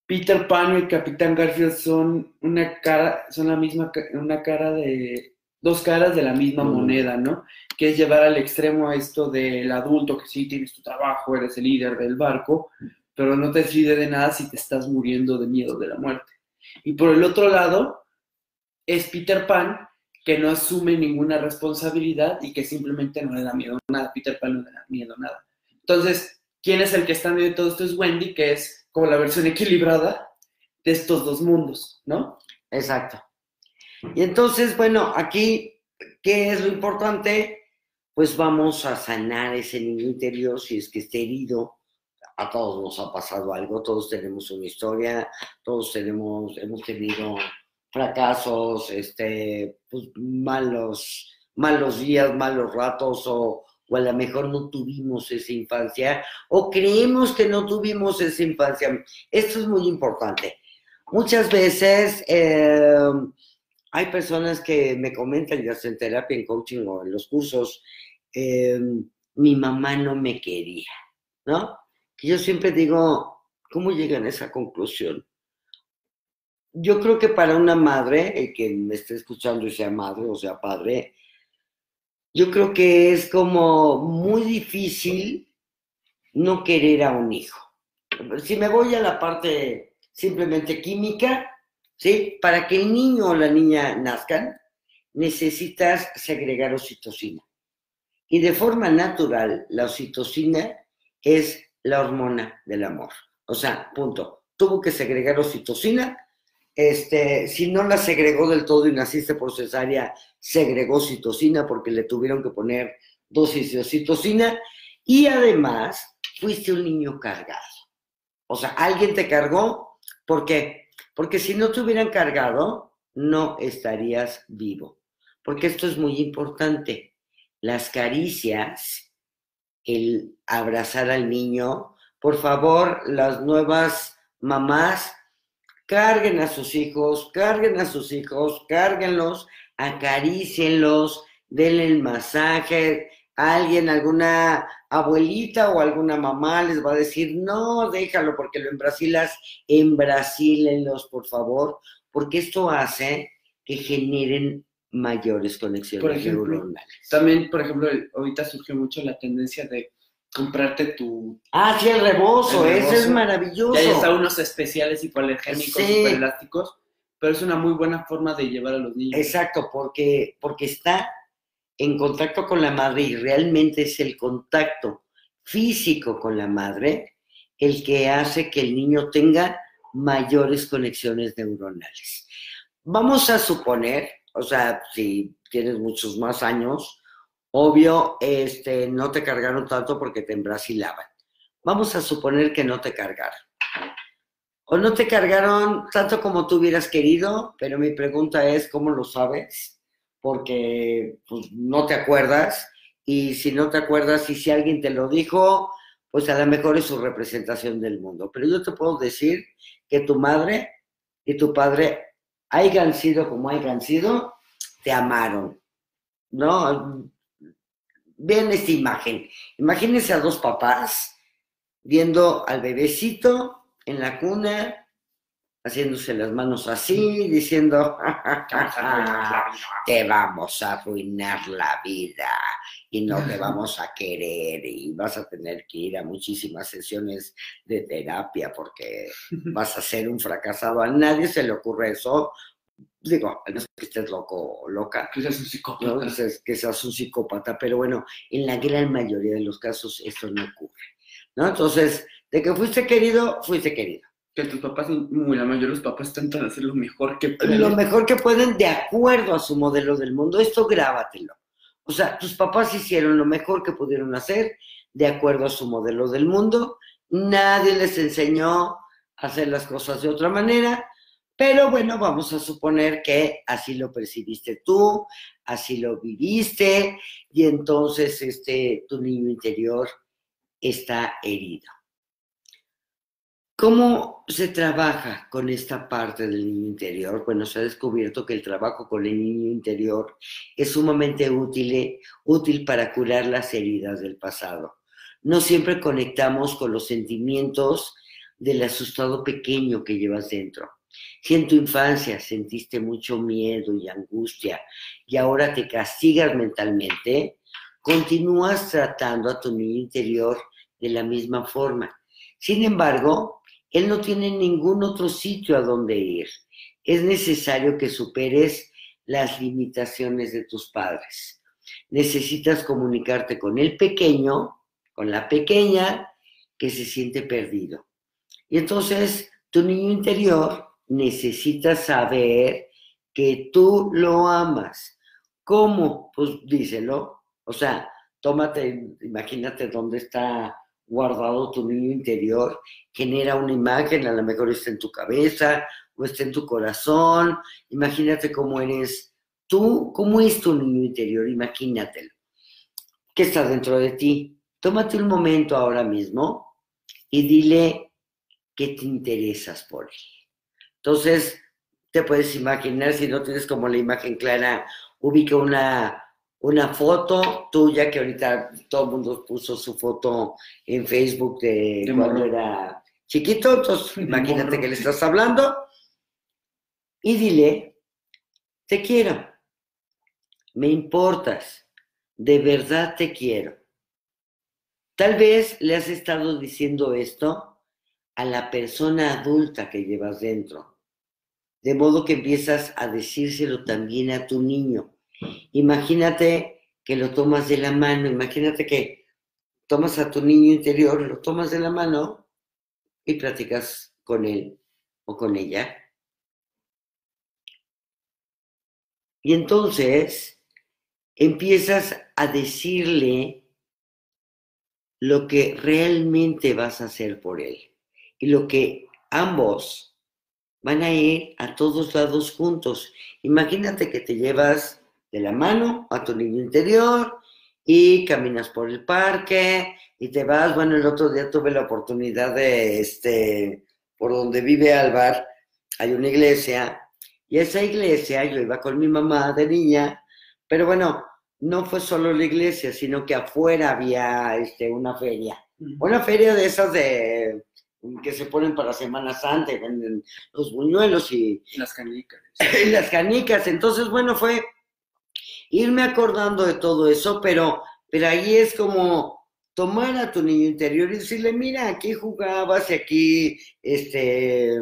Speaker 3: Peter Pan y el Capitán Garfield son una cara, son la misma, una cara de, dos caras de la misma moneda, ¿no? Que es llevar al extremo a esto del adulto que sí tienes tu trabajo, eres el líder del barco, pero no te sirve de nada si te estás muriendo de miedo de la muerte. Y por el otro lado, es Peter Pan que no asume ninguna responsabilidad y que simplemente no le da miedo nada. Peter Pan no le da miedo nada. Entonces, ¿quién es el que está en medio de todo esto? Es Wendy, que es como la versión equilibrada de estos dos mundos, ¿no?
Speaker 2: Exacto. Y entonces, bueno, aquí, ¿qué es lo importante? Pues vamos a sanar ese niño interior si es que está herido. A todos nos ha pasado algo, todos tenemos una historia, todos tenemos, hemos tenido fracasos, este, pues, malos, malos días, malos ratos, o, o a lo mejor no tuvimos esa infancia, o creemos que no tuvimos esa infancia. Esto es muy importante. Muchas veces eh, hay personas que me comentan, ya sea en terapia, en coaching o en los cursos, eh, mi mamá no me quería, ¿no? Que yo siempre digo, ¿cómo llegan a esa conclusión? Yo creo que para una madre, el que me esté escuchando y sea madre o sea padre, yo creo que es como muy difícil no querer a un hijo. Si me voy a la parte simplemente química, ¿sí? Para que el niño o la niña nazcan, necesitas segregar oxitocina. Y de forma natural, la oxitocina es la hormona del amor. O sea, punto. Tuvo que segregar oxitocina. Este, si no la segregó del todo y naciste por cesárea, segregó oxitocina porque le tuvieron que poner dosis de oxitocina. Y además, fuiste un niño cargado. O sea, alguien te cargó. ¿Por qué? Porque si no te hubieran cargado, no estarías vivo. Porque esto es muy importante. Las caricias, el abrazar al niño, por favor, las nuevas mamás, carguen a sus hijos, carguen a sus hijos, cárguenlos, acarícienlos, denle el masaje, alguien, alguna abuelita o alguna mamá les va a decir, no, déjalo porque lo embrasilas, embrasílenlos, por favor, porque esto hace que generen mayores conexiones
Speaker 3: por ejemplo, neuronales. También, por ejemplo, ahorita surgió mucho la tendencia de comprarte tu...
Speaker 2: Ah, sí, el rebozo, el ese es maravilloso.
Speaker 3: Ya está unos especiales hipoalergénicos, sí. elásticos, pero es una muy buena forma de llevar a los niños.
Speaker 2: Exacto, porque, porque está en contacto con la madre y realmente es el contacto físico con la madre el que hace que el niño tenga mayores conexiones neuronales. Vamos a suponer, o sea, si tienes muchos más años, obvio, este, no te cargaron tanto porque te embrasilaban. Vamos a suponer que no te cargaron. O no te cargaron tanto como tú hubieras querido, pero mi pregunta es, ¿cómo lo sabes? porque pues, no te acuerdas y si no te acuerdas y si alguien te lo dijo, pues a lo mejor es su representación del mundo. Pero yo te puedo decir que tu madre y tu padre, hayan sido como hayan sido, te amaron, ¿no? Vean esta imagen. Imagínense a dos papás viendo al bebecito en la cuna haciéndose las manos así, diciendo, te vamos a arruinar la vida y no te vamos a querer y vas a tener que ir a muchísimas sesiones de terapia porque vas a ser un fracasado. A nadie se le ocurre eso. Digo, no es que estés loco o loca.
Speaker 3: Que seas un psicópata.
Speaker 2: que seas un psicópata, pero bueno, en la gran mayoría de los casos esto no ocurre. ¿no? Entonces, de que fuiste querido, fuiste querido
Speaker 3: que tus papás, muy la mayoría de los papás intentan hacer lo mejor que pueden.
Speaker 2: Lo mejor que pueden de acuerdo a su modelo del mundo. Esto grábatelo. O sea, tus papás hicieron lo mejor que pudieron hacer de acuerdo a su modelo del mundo. Nadie les enseñó a hacer las cosas de otra manera, Pero bueno, vamos a suponer que así lo percibiste tú, así lo viviste, y entonces este, tu niño interior está herido. ¿Cómo se trabaja con esta parte del niño interior? Bueno, se ha descubierto que el trabajo con el niño interior es sumamente útil, útil para curar las heridas del pasado. No siempre conectamos con los sentimientos del asustado pequeño que llevas dentro. Si en tu infancia sentiste mucho miedo y angustia y ahora te castigas mentalmente, continúas tratando a tu niño interior de la misma forma. Sin embargo, él no tiene ningún otro sitio a donde ir. Es necesario que superes las limitaciones de tus padres. Necesitas comunicarte con el pequeño, con la pequeña que se siente perdido. Y entonces tu niño interior necesita saber que tú lo amas. ¿Cómo? Pues díselo. O sea, tómate, imagínate dónde está guardado tu niño interior, genera una imagen, a lo mejor está en tu cabeza o está en tu corazón, imagínate cómo eres tú, cómo es tu niño interior, imagínatelo, que está dentro de ti. Tómate un momento ahora mismo y dile que te interesas por él. Entonces, te puedes imaginar, si no tienes como la imagen clara, ubica una una foto tuya que ahorita todo el mundo puso su foto en Facebook de, cuando era chiquito, entonces imagínate que le estás hablando y dile, te quiero, me importas, de verdad te quiero. Tal vez le has estado diciendo esto a la persona adulta que llevas dentro, de modo que empiezas a decírselo también a tu niño Imagínate que lo tomas de la mano, imagínate que tomas a tu niño interior, lo tomas de la mano y platicas con él o con ella. Y entonces empiezas a decirle lo que realmente vas a hacer por él y lo que ambos van a ir a todos lados juntos. Imagínate que te llevas de la mano a tu niño interior y caminas por el parque y te vas. Bueno, el otro día tuve la oportunidad de, este, por donde vive Álvar, hay una iglesia y esa iglesia, yo iba con mi mamá de niña, pero bueno, no fue solo la iglesia, sino que afuera había este, una feria. Una feria de esas de que se ponen para Semana Santa venden los buñuelos y...
Speaker 3: Las canicas.
Speaker 2: Y las canicas. Entonces, bueno, fue irme acordando de todo eso, pero, pero ahí es como tomar a tu niño interior y decirle, mira, aquí jugabas y aquí este,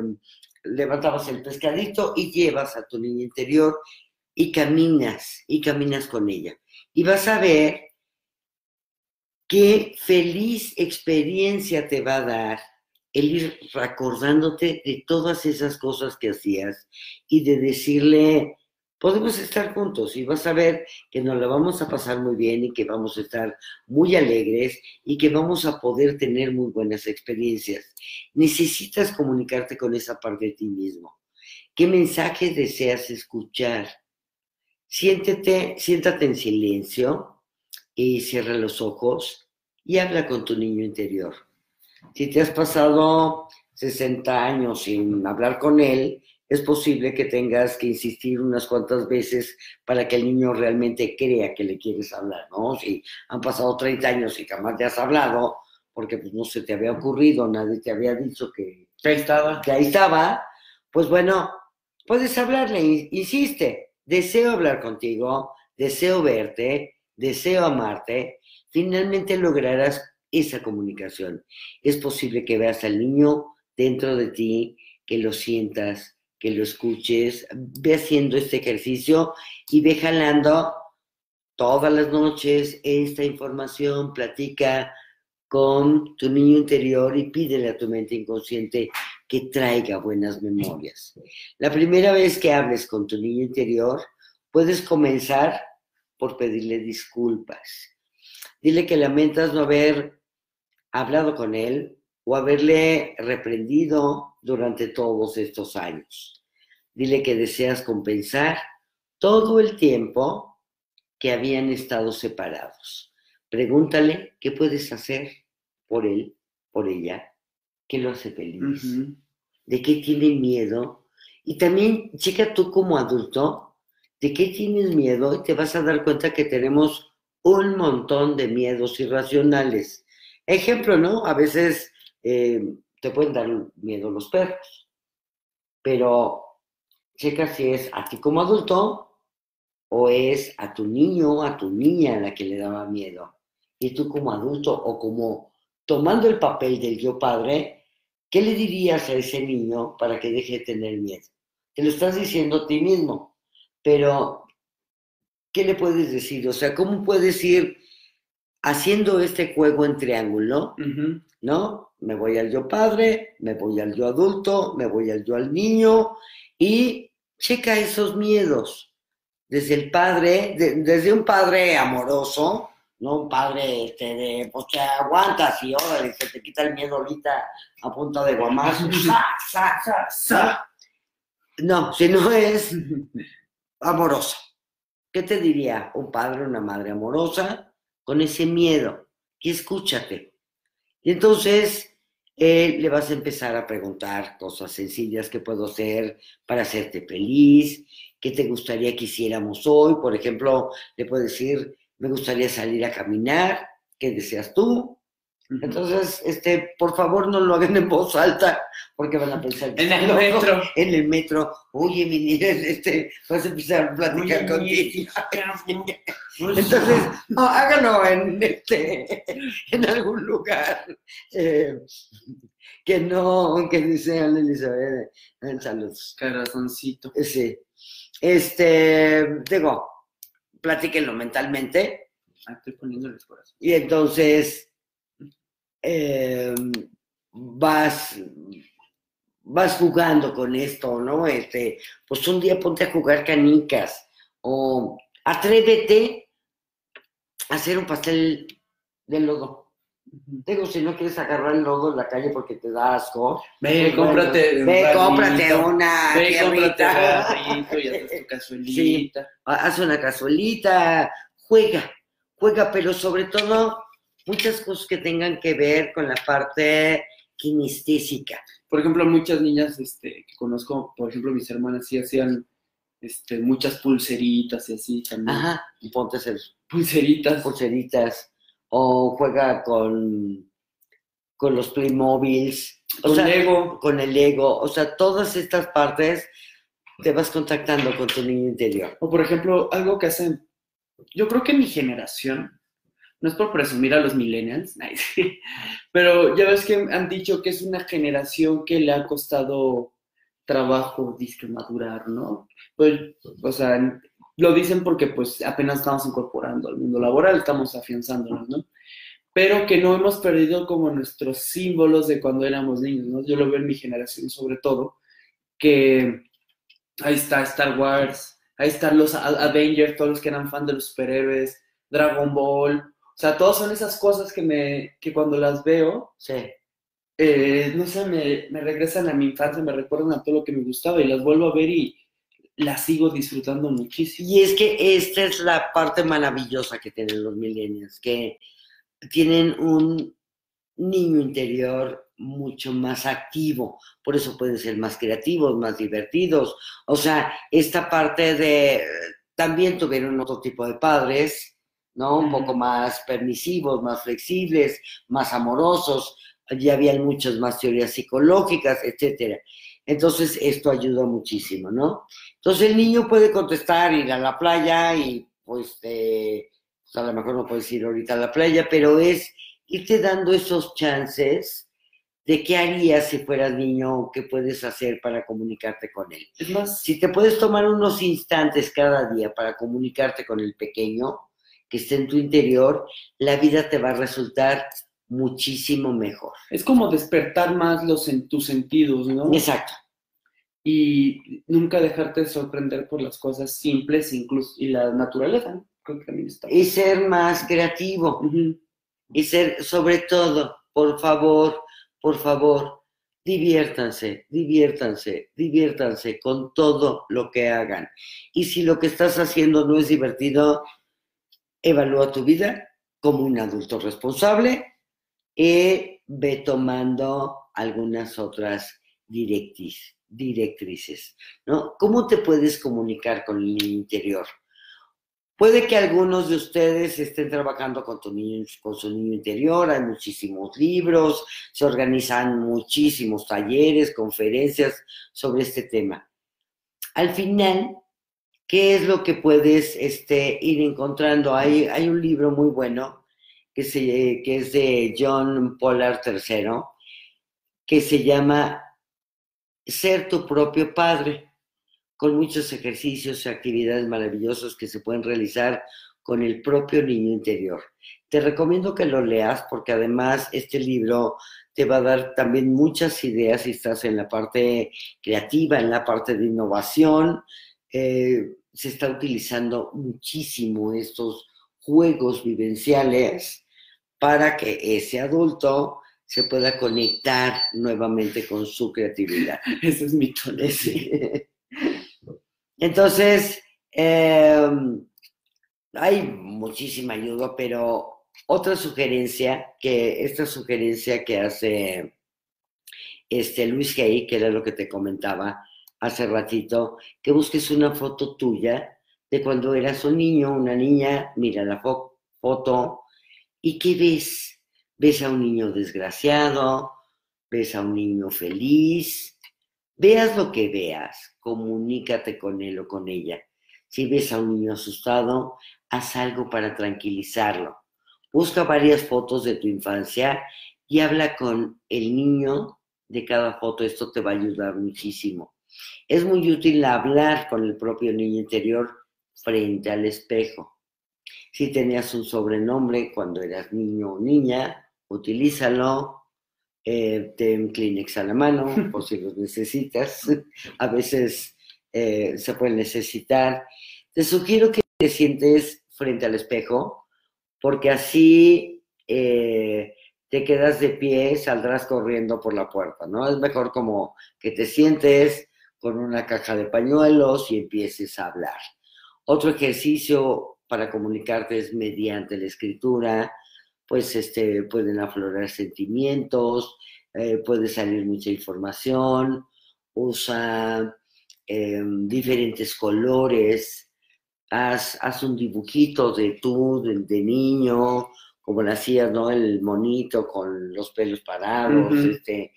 Speaker 2: levantabas el pescadito y llevas a tu niño interior y caminas, y caminas con ella. Y vas a ver qué feliz experiencia te va a dar el ir recordándote de todas esas cosas que hacías y de decirle, podemos estar juntos y vas a ver que nos la vamos a pasar muy bien y que vamos a estar muy alegres y que vamos a poder tener muy buenas experiencias. Necesitas comunicarte con esa parte de ti mismo. ¿Qué mensaje deseas escuchar? Siéntete, siéntate en silencio y cierra los ojos y habla con tu niño interior. Si te has pasado 60 años sin hablar con él, es posible que tengas que insistir unas cuantas veces para que el niño realmente crea que le quieres hablar, ¿no? Si han pasado 30 años y jamás te has hablado, porque pues no se te había ocurrido, nadie te había dicho que,
Speaker 3: ahí estaba.
Speaker 2: Que ahí estaba, pues bueno, puedes hablarle, insiste, deseo hablar contigo, deseo verte, deseo amarte, finalmente lograrás esa comunicación. Es posible que veas al niño dentro de ti, que lo sientas, que lo escuches, ve haciendo este ejercicio y ve jalando todas las noches esta información, platica con tu niño interior y pídele a tu mente inconsciente que traiga buenas memorias. La primera vez que hables con tu niño interior, puedes comenzar por pedirle disculpas. Dile que lamentas no haber hablado con él o haberle reprendido durante todos estos años. dile que deseas compensar todo el tiempo que habían estado separados. Pregúntale qué puedes hacer por él, por ella, qué lo hace feliz, de qué tiene miedo. Y también checa tú como adulto, de qué tienes miedo y te vas a dar cuenta que tenemos un montón de miedos irracionales. Ejemplo, ¿no? A veces eh, te pueden dar miedo los perros, pero checa si es a ti como adulto o es a tu niño, a tu niña la que le daba miedo. Y tú como adulto o como tomando el papel del yo padre, ¿qué le dirías a ese niño para que deje de tener miedo? Te lo estás diciendo a ti mismo, pero ¿qué le puedes decir? O sea, ¿cómo puedes ir haciendo este juego en triángulo?
Speaker 3: Ujú.
Speaker 2: ¿no? Me voy al yo padre, me voy al yo adulto, me voy al yo al niño y checa esos miedos. Desde el padre, de- desde un padre amoroso, no un padre este, de, pues te aguantas y órale, se te quita el miedo ahorita a punta de guamazo. No, si no es amoroso. ¿Qué te diría un padre una madre amorosa con ese miedo? Que escúchate. Y entonces eh, le vas a empezar a preguntar cosas sencillas que puedo hacer para hacerte feliz, qué te gustaría que hiciéramos hoy. Por ejemplo, le puedes decir, me gustaría salir a caminar, ¿qué deseas tú? Entonces, este, por favor, no lo hagan en voz alta, porque van a pensar
Speaker 3: En el metro.
Speaker 2: En el metro, oye, mi este, vas a empezar a platicar contigo. Entonces, no, háganlo en, este, en algún lugar eh, que no, que desean Elizabeth. eh, Saludos.
Speaker 3: Corazoncito.
Speaker 2: Sí. Este, digo, platíquenlo mentalmente
Speaker 3: Ah, estoy poniéndole el corazón.
Speaker 2: y entonces eh, vas, vas jugando con esto, ¿no? Este, pues un día ponte a jugar canicas o atrévete a hacer un pastel de lodo. Digo, si no quieres agarrar el lodo en la calle porque te da asco,
Speaker 3: Ve,
Speaker 2: pues
Speaker 3: cómprate. un
Speaker 2: ve,
Speaker 3: barrito.
Speaker 2: cómprate una
Speaker 3: Ve, cómprate barrito y tu cazuelita.
Speaker 2: haz una cazuelita, juega, juega, pero sobre todo muchas cosas que tengan que ver con la parte kinestésica.
Speaker 3: Por ejemplo, muchas niñas este, que conozco, por ejemplo, mis hermanas sí hacían este, muchas pulseritas y así también.
Speaker 2: Ajá, y ponte a hacer
Speaker 3: Pulseritas.
Speaker 2: pulseritas o juega con, con los Playmobiles, o
Speaker 3: Con
Speaker 2: sea,
Speaker 3: Lego.
Speaker 2: con el Lego, o sea, todas estas partes te vas contactando con tu niño interior.
Speaker 3: O por ejemplo, algo que hacen, yo creo que mi generación, no es por presumir a los millennials, pero ya ves que han dicho que es una generación que le ha costado trabajo disque madurar, ¿no? Pues, o sea, lo dicen porque pues apenas estamos incorporando al mundo laboral, estamos afianzándonos, ¿no? Pero que no hemos perdido como nuestros símbolos de cuando éramos niños, ¿no? Yo lo veo en mi generación sobre todo, que ahí está Star Wars, ahí están los Avengers, todos los que eran fan de los superhéroes, Dragon Ball, sea, todas son esas cosas que me, que cuando las veo,
Speaker 2: Sí.
Speaker 3: eh, no sé, me, me regresan a mi infancia, me recuerdan a todo lo que me gustaba y las vuelvo a ver y las sigo disfrutando muchísimo.
Speaker 2: Y es que esta es la parte maravillosa que tienen los millennials, que tienen un niño interior mucho más activo, por eso pueden ser más creativos, más divertidos. O sea, esta parte de, también tuvieron otro tipo de padres, ¿no? Un poco más permisivos, más flexibles, más amorosos, ya habían muchas más teorías psicológicas, etcétera. Entonces, esto ayuda muchísimo, ¿no? Entonces, el niño puede contestar, ir a la playa y, pues, eh, pues, a lo mejor no puedes ir ahorita a la playa, pero es irte dando esos chances de qué harías si fueras niño, qué puedes hacer para comunicarte con él.
Speaker 3: Es más,
Speaker 2: Si te puedes tomar unos instantes cada día para comunicarte con el pequeño que esté en tu interior, la vida te va a resultar muchísimo mejor.
Speaker 3: es como despertar más los en tus sentidos, ¿no?
Speaker 2: Exacto.
Speaker 3: Y nunca dejarte sorprender por las cosas simples incluso y la naturaleza, ¿no? Creo que también está.
Speaker 2: Y ser más creativo. Y ser, sobre todo, por favor, por favor, diviértanse, diviértanse, diviértanse con todo lo que hagan. Y si lo que estás haciendo no es divertido, evalúa tu vida como un adulto responsable y ve tomando algunas otras directrices, ¿no? ¿Cómo te puedes comunicar con el interior? Puede que algunos de ustedes estén trabajando con, tu niño, con su niño interior, hay muchísimos libros, se organizan muchísimos talleres, conferencias sobre este tema. Al final, ¿qué es lo que puedes este, ir encontrando? Hay, un libro muy bueno que, es de John Pollard III, que se llama Ser tu propio padre con muchos ejercicios y actividades maravillosas que se pueden realizar con el propio niño interior. Te recomiendo que lo leas porque además este libro te va a dar también muchas ideas si estás en la parte creativa, en la parte de innovación. Eh, se está utilizando muchísimo estos juegos vivenciales para que ese adulto se pueda conectar nuevamente con su creatividad.
Speaker 3: Ese es mi tono.
Speaker 2: Entonces, em, hay muchísima ayuda, pero otra sugerencia, que esta sugerencia que hace este Luis Hay, que era lo que te comentaba hace ratito, que busques una foto tuya de cuando eras un niño, una niña, mira la foto y ¿qué ves? Ves a un niño desgraciado, ves a un niño feliz, Veas lo que veas, comunícate con él o con ella. Si ves a un niño asustado, haz algo para tranquilizarlo. Busca varias fotos de tu infancia y habla con el niño de cada foto. Esto te va a ayudar muchísimo. Es muy útil hablar con el propio niño interior frente al espejo. Si tenías un sobrenombre cuando eras niño o niña, utilízalo eh, ten Kleenex a la mano por si los necesitas. A veces eh, se pueden necesitar. Te sugiero que te sientes frente al espejo porque así eh, te quedas de pie, saldrás corriendo por la puerta, ¿no? Es mejor como que te sientes con una caja de pañuelos y empieces a hablar. Otro ejercicio para comunicarte es mediante la escritura, pues este, pueden aflorar sentimientos, eh, puede salir mucha información, usa em, diferentes colores, haz, un dibujito de tú, de, niño, como lo hacías, ¿no? El monito con los pelos parados, este,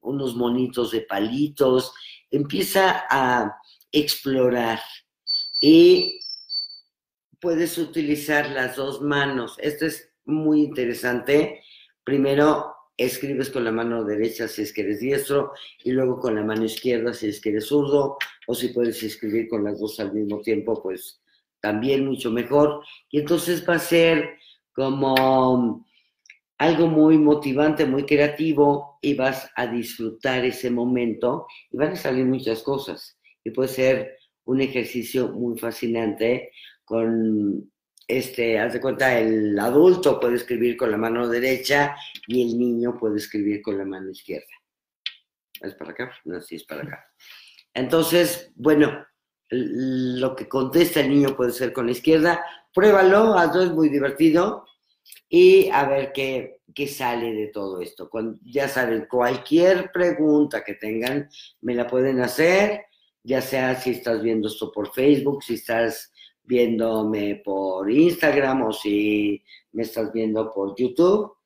Speaker 2: unos monitos de palitos, empieza a explorar y puedes utilizar las dos manos. Esto es muy interesante. Primero, escribes con la mano derecha si es que eres diestro y luego con la mano izquierda si es que eres zurdo o si puedes escribir con las dos al mismo tiempo, pues también mucho mejor. Y entonces va a ser como algo muy motivante, muy creativo y vas a disfrutar ese momento y van a salir muchas cosas. Y puede ser un ejercicio muy fascinante con este, haz de cuenta, el adulto puede escribir con la mano derecha y el niño puede escribir con la mano izquierda. ¿Es para acá? No, sí, es para acá. Entonces, bueno, lo que contesta el niño puede ser con la izquierda. Pruébalo, hazlo, es muy divertido. Y a ver qué, qué sale de todo esto. ya saben, cualquier pregunta que tengan, me la pueden hacer, ya sea si estás viendo esto por Facebook, si estás viéndome por Instagram o si me estás viendo por YouTube.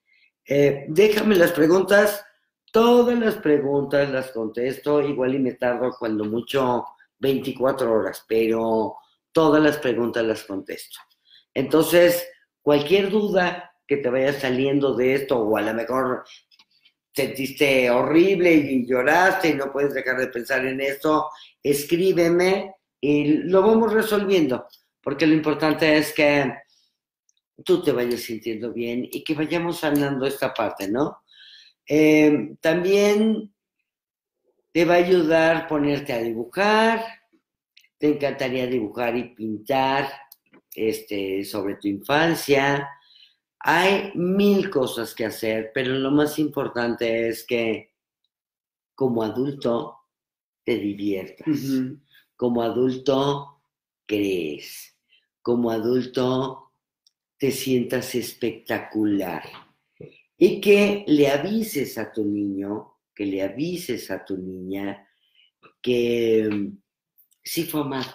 Speaker 2: Eh, déjame las preguntas, todas las preguntas las contesto, igual y me tardo cuando mucho 24 horas, pero todas las preguntas las contesto. Entonces, cualquier duda que te vaya saliendo de esto, o a lo mejor sentiste horrible y lloraste y no puedes dejar de pensar en esto, escríbeme y lo vamos resolviendo porque lo importante es que tú te vayas sintiendo bien y que vayamos sanando esta parte, ¿no? Eh, también te va a ayudar ponerte a dibujar, te encantaría dibujar y pintar este, sobre tu infancia. Hay mil cosas que hacer, pero lo más importante es que como adulto te diviertas, como adulto crees, como adulto te sientas espectacular. Y que le avises a tu niño, que le avises a tu niña que mm, sí fue amado.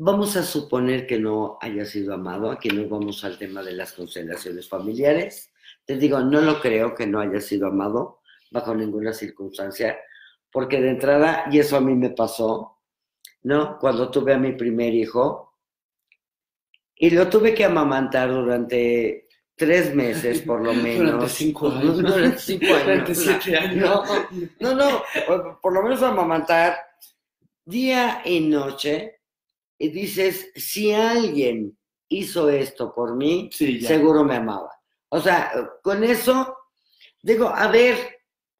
Speaker 2: Vamos a suponer que no haya sido amado, aquí nos vamos al tema de las constelaciones familiares. Te digo, no lo creo que no haya sido amado bajo ninguna circunstancia, porque de entrada, y eso a mí me pasó, ¿no? Cuando tuve a mi primer hijo, y lo tuve que amamantar durante tres meses por lo menos.
Speaker 3: Durante cinco años.
Speaker 2: Durante cinco años.
Speaker 3: Durante siete años.
Speaker 2: No, no, no, por- por lo menos amamantar día y noche. Y dices, si alguien hizo esto por mí,
Speaker 3: Sí,
Speaker 2: seguro me amaba. O sea, con eso, digo, haber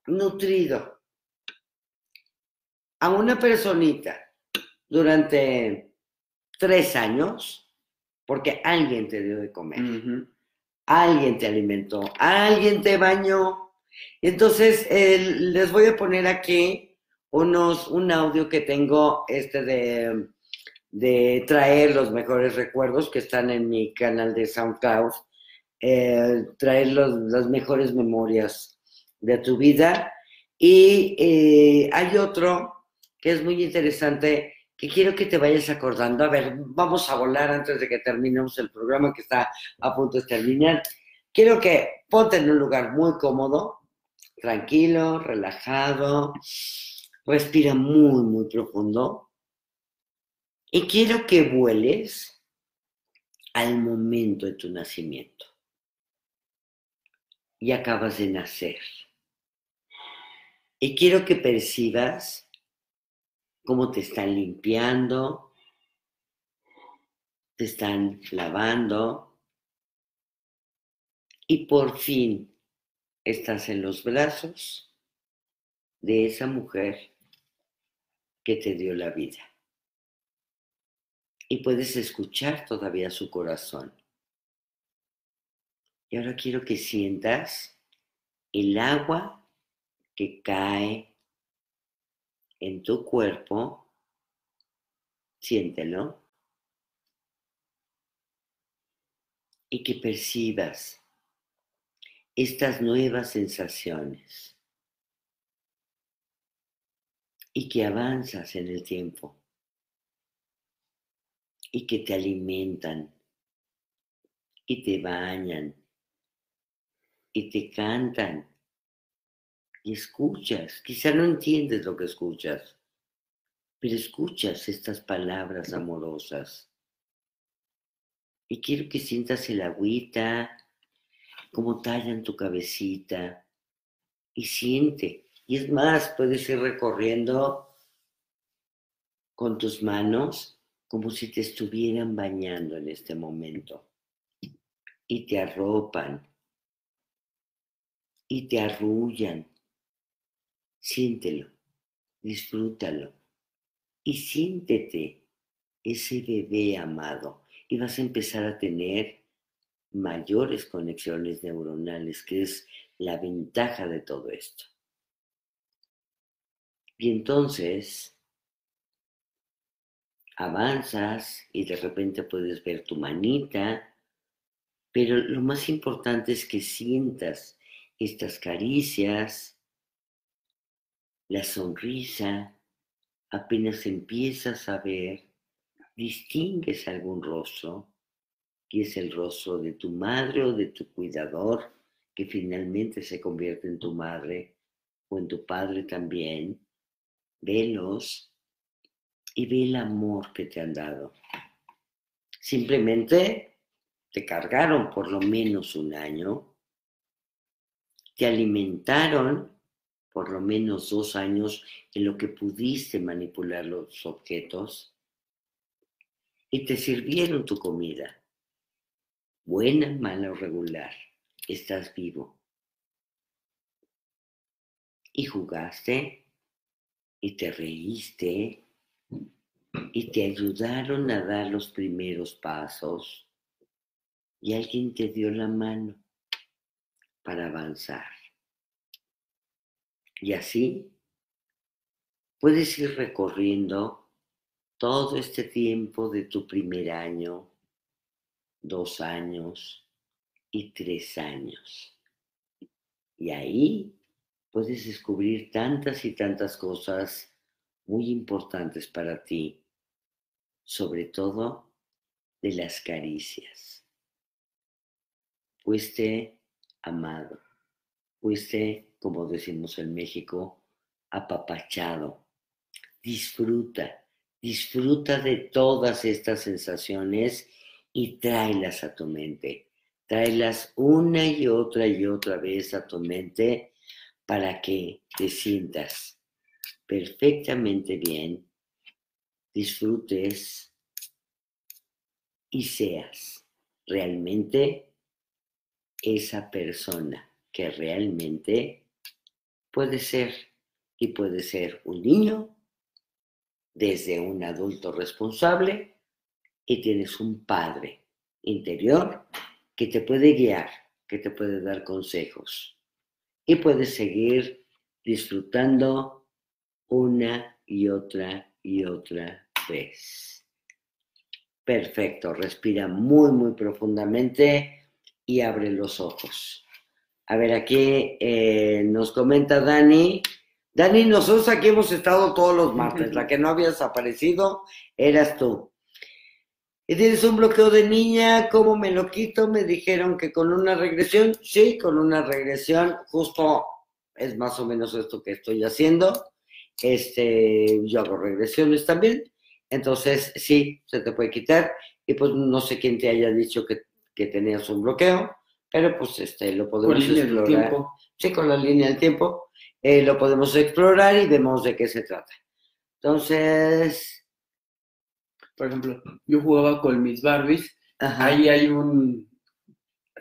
Speaker 2: nutrido a una personita durante tres años, porque alguien te dio de comer alguien te alimentó, alguien te bañó. Entonces, eh, les voy a poner aquí unos, un audio que tengo este de, de traer los mejores recuerdos que están en mi canal de SoundCloud, eh, traer los- las mejores memorias de tu vida. Y eh, hay otro que es muy interesante que quiero que te vayas acordando. A ver, vamos a volar antes de que terminemos el programa que está a punto de terminar. Quiero que ponte en un lugar muy cómodo, tranquilo, relajado, respira muy, muy profundo. Y quiero que vueles al momento de tu nacimiento. Y acabas de nacer. Y quiero que percibas cómo te están limpiando, te están lavando, y por fin estás en los brazos de esa mujer que te dio la vida. Y puedes escuchar todavía su corazón. Y ahora quiero que sientas el agua que cae en tu cuerpo. Siéntelo. Y que percibas estas nuevas sensaciones y que avanzas en el tiempo y que te alimentan y te bañan y te cantan y escuchas. Quizá no entiendes lo que escuchas, pero escuchas estas palabras amorosas. Y quiero que sientas el agüita, cómo tallan tu cabecita y siente. Y es más, puedes ir recorriendo con tus manos como si te estuvieran bañando en este momento. Y te arropan. Y te arrullan. Siéntelo, disfrútalo. Y siéntete ese bebé amado. Y vas a empezar a tener mayores conexiones neuronales, que es la ventaja de todo esto. Y entonces avanzas y de repente puedes ver tu manita, pero lo más importante es que sientas estas caricias, la sonrisa, apenas empiezas a ver, distingues algún rostro, que es el rostro de tu madre o de tu cuidador, que finalmente se convierte en tu madre o en tu padre también. Velos y ve el amor que te han dado. Simplemente te cargaron por lo menos un año, te alimentaron por lo menos dos años en lo que pudiste manipular los objetos y te sirvieron tu comida. Buena, mala o regular, estás vivo. Y jugaste y te reíste y te ayudaron a dar los primeros pasos y alguien te dio la mano para avanzar. Y así puedes ir recorriendo todo este tiempo de tu primer año, dos años y tres años. Y ahí puedes descubrir tantas y tantas cosas muy importantes para ti, sobre todo de las caricias. Fuiste amado, fuiste, como decimos en México, apapachado. Disfruta, disfruta de todas estas sensaciones y tráelas a tu mente. Tráelas una y otra y otra vez a tu mente para que te sientas perfectamente bien, disfrutes y seas realmente esa persona que realmente puede ser y puede ser un niño desde un adulto responsable y tienes un padre interior que te puede guiar, que te puede dar consejos y puedes seguir disfrutando una y otra y otra vez. Perfecto, respira muy, muy profundamente y abre los ojos. A ver, aquí eh, nos comenta Dani. Dani, nosotros aquí hemos estado todos los martes. La que no habías aparecido eras tú. Y tienes un bloqueo de niña, ¿cómo me lo quito? Me dijeron que con una regresión, sí, con una regresión, justo es más o menos esto que estoy haciendo. Este, yo hago regresiones también, entonces sí, se te puede quitar. Y pues no sé quién te haya dicho que, que tenías un bloqueo, pero pues este, lo podemos explorar. Sí, con la línea del tiempo, eh, lo podemos explorar y vemos de qué se trata. Entonces,
Speaker 3: por ejemplo, yo jugaba con mis Barbies, ahí hay un...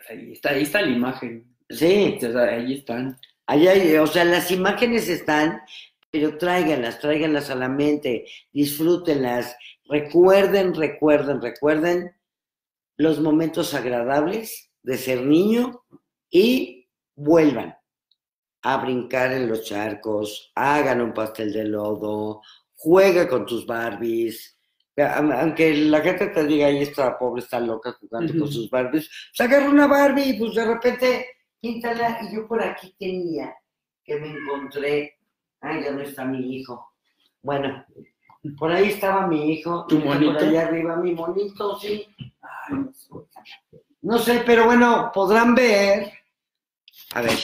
Speaker 3: Ahí está, ahí está la imagen.
Speaker 2: Sí.
Speaker 3: ahí están.
Speaker 2: Ahí hay, o sea, las imágenes están, pero tráiganlas, tráiganlas a la mente, disfrútenlas, recuerden, recuerden, recuerden los momentos agradables de ser niño y vuelvan a brincar en los charcos, hagan un pastel de lodo, juega con tus Barbies, aunque la gente te diga, ahí está, pobre, está loca jugando con sus Barbies, pues agarra una Barbie y pues de repente, quítala. Y yo por aquí tenía que me encontré, ay, ya no está mi hijo. Bueno, por ahí estaba mi hijo.
Speaker 3: ¿Tu monito?
Speaker 2: Por allá arriba, mi monito, sí. no sé, pero bueno, podrán ver. A ver,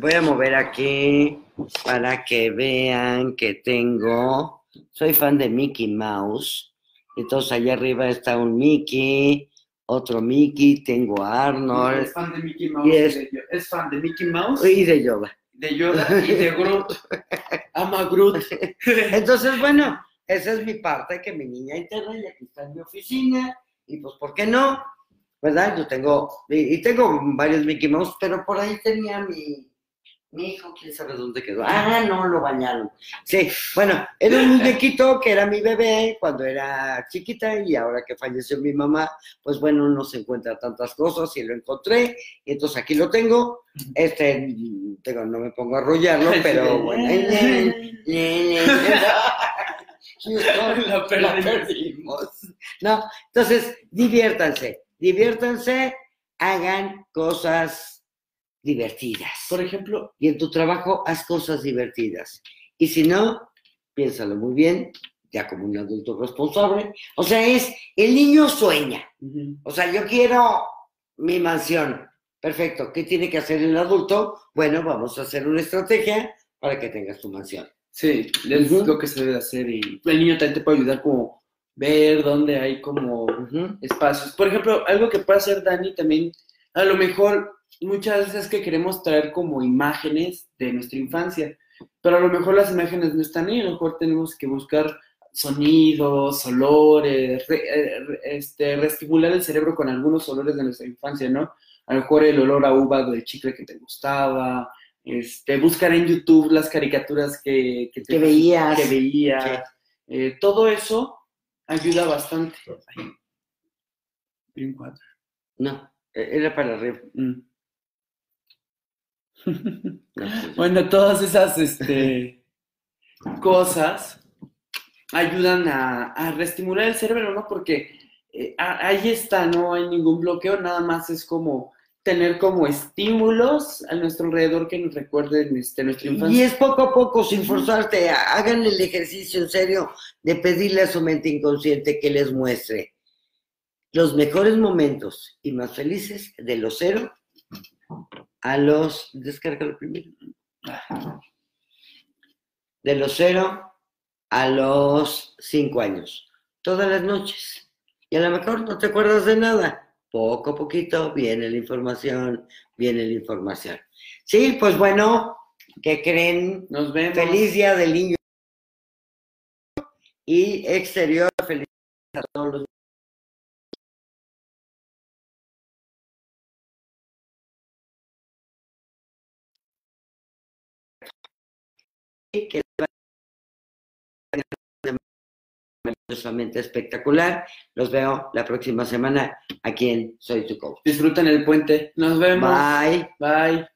Speaker 2: voy a mover aquí para que vean que tengo. Soy fan de Mickey Mouse. Entonces allá arriba está un Mickey, otro Mickey, tengo a Arnold.
Speaker 3: Es fan de Mickey Mouse. Y es, es, fan de Mickey Mouse.
Speaker 2: Y de Yoda.
Speaker 3: De Yoda y de Groot. Ama Groot.
Speaker 2: Entonces, bueno, esa es mi parte, que mi niña interna y aquí está en mi oficina. Y pues, ¿por qué no? ¿Verdad? Yo tengo, y, y tengo varios Mickey Mouse, pero por ahí tenía mi, mi hijo, quién sabe dónde quedó. Ah, no, lo bañaron. Sí, bueno, era un muñequito que era mi bebé cuando era chiquita y ahora que falleció mi mamá, pues bueno, no se encuentra tantas cosas y lo encontré y entonces aquí lo tengo. Este, tengo, no me pongo a arrollarlo, pero bueno. la perdimos. No, entonces, diviértanse, diviértanse, hagan cosas divertidas.
Speaker 3: Por ejemplo,
Speaker 2: y en tu trabajo haz cosas divertidas. Y si no, piénsalo muy bien, ya como un adulto responsable. O sea, es, el niño sueña. O sea, yo quiero mi mansión. Perfecto. ¿Qué tiene que hacer el adulto? Bueno, vamos a hacer una estrategia para que tengas tu mansión.
Speaker 3: Sí, es lo que se debe hacer y el niño también te puede ayudar como ver dónde hay como espacios. Por ejemplo, algo que puede hacer Dani también, a lo mejor muchas veces que queremos traer como imágenes de nuestra infancia, pero a lo mejor las imágenes no están ahí, a lo mejor tenemos que buscar sonidos, olores, eh, este, reestimular el cerebro con algunos olores de nuestra infancia, ¿no? A lo mejor el olor a uva del chicle que te gustaba, este, buscar en YouTube las caricaturas que,
Speaker 2: que, te, veías.
Speaker 3: Que veías. Eh, todo eso ayuda bastante.
Speaker 2: No, e-, era para arriba. Mm. No,
Speaker 3: Bueno, todas esas este, cosas ayudan a, a reestimular el cerebro, ¿no? Porque eh, ahí está, no hay ningún bloqueo, nada más es como tener como estímulos a nuestro alrededor que nos recuerden este, nuestra
Speaker 2: Y
Speaker 3: infancia.
Speaker 2: es poco a poco, sin forzarte. Hagan el ejercicio en serio de pedirle a su mente inconsciente que les muestre los mejores momentos y más felices de los cero a los. Descárgalo primero. De los cero a los cinco años. Todas las noches. Y a lo mejor no te acuerdas de nada. Poco a poquito viene la información, viene la información. Sí, pues bueno, ¿qué creen?
Speaker 3: Nos vemos.
Speaker 2: Feliz Día del Niño y exterior. Feliz a todos los que maravillosamente espectacular. Los veo la próxima semana aquí en Soy tu Coach.
Speaker 3: Disfruten el puente. Nos vemos.
Speaker 2: Bye.
Speaker 3: Bye.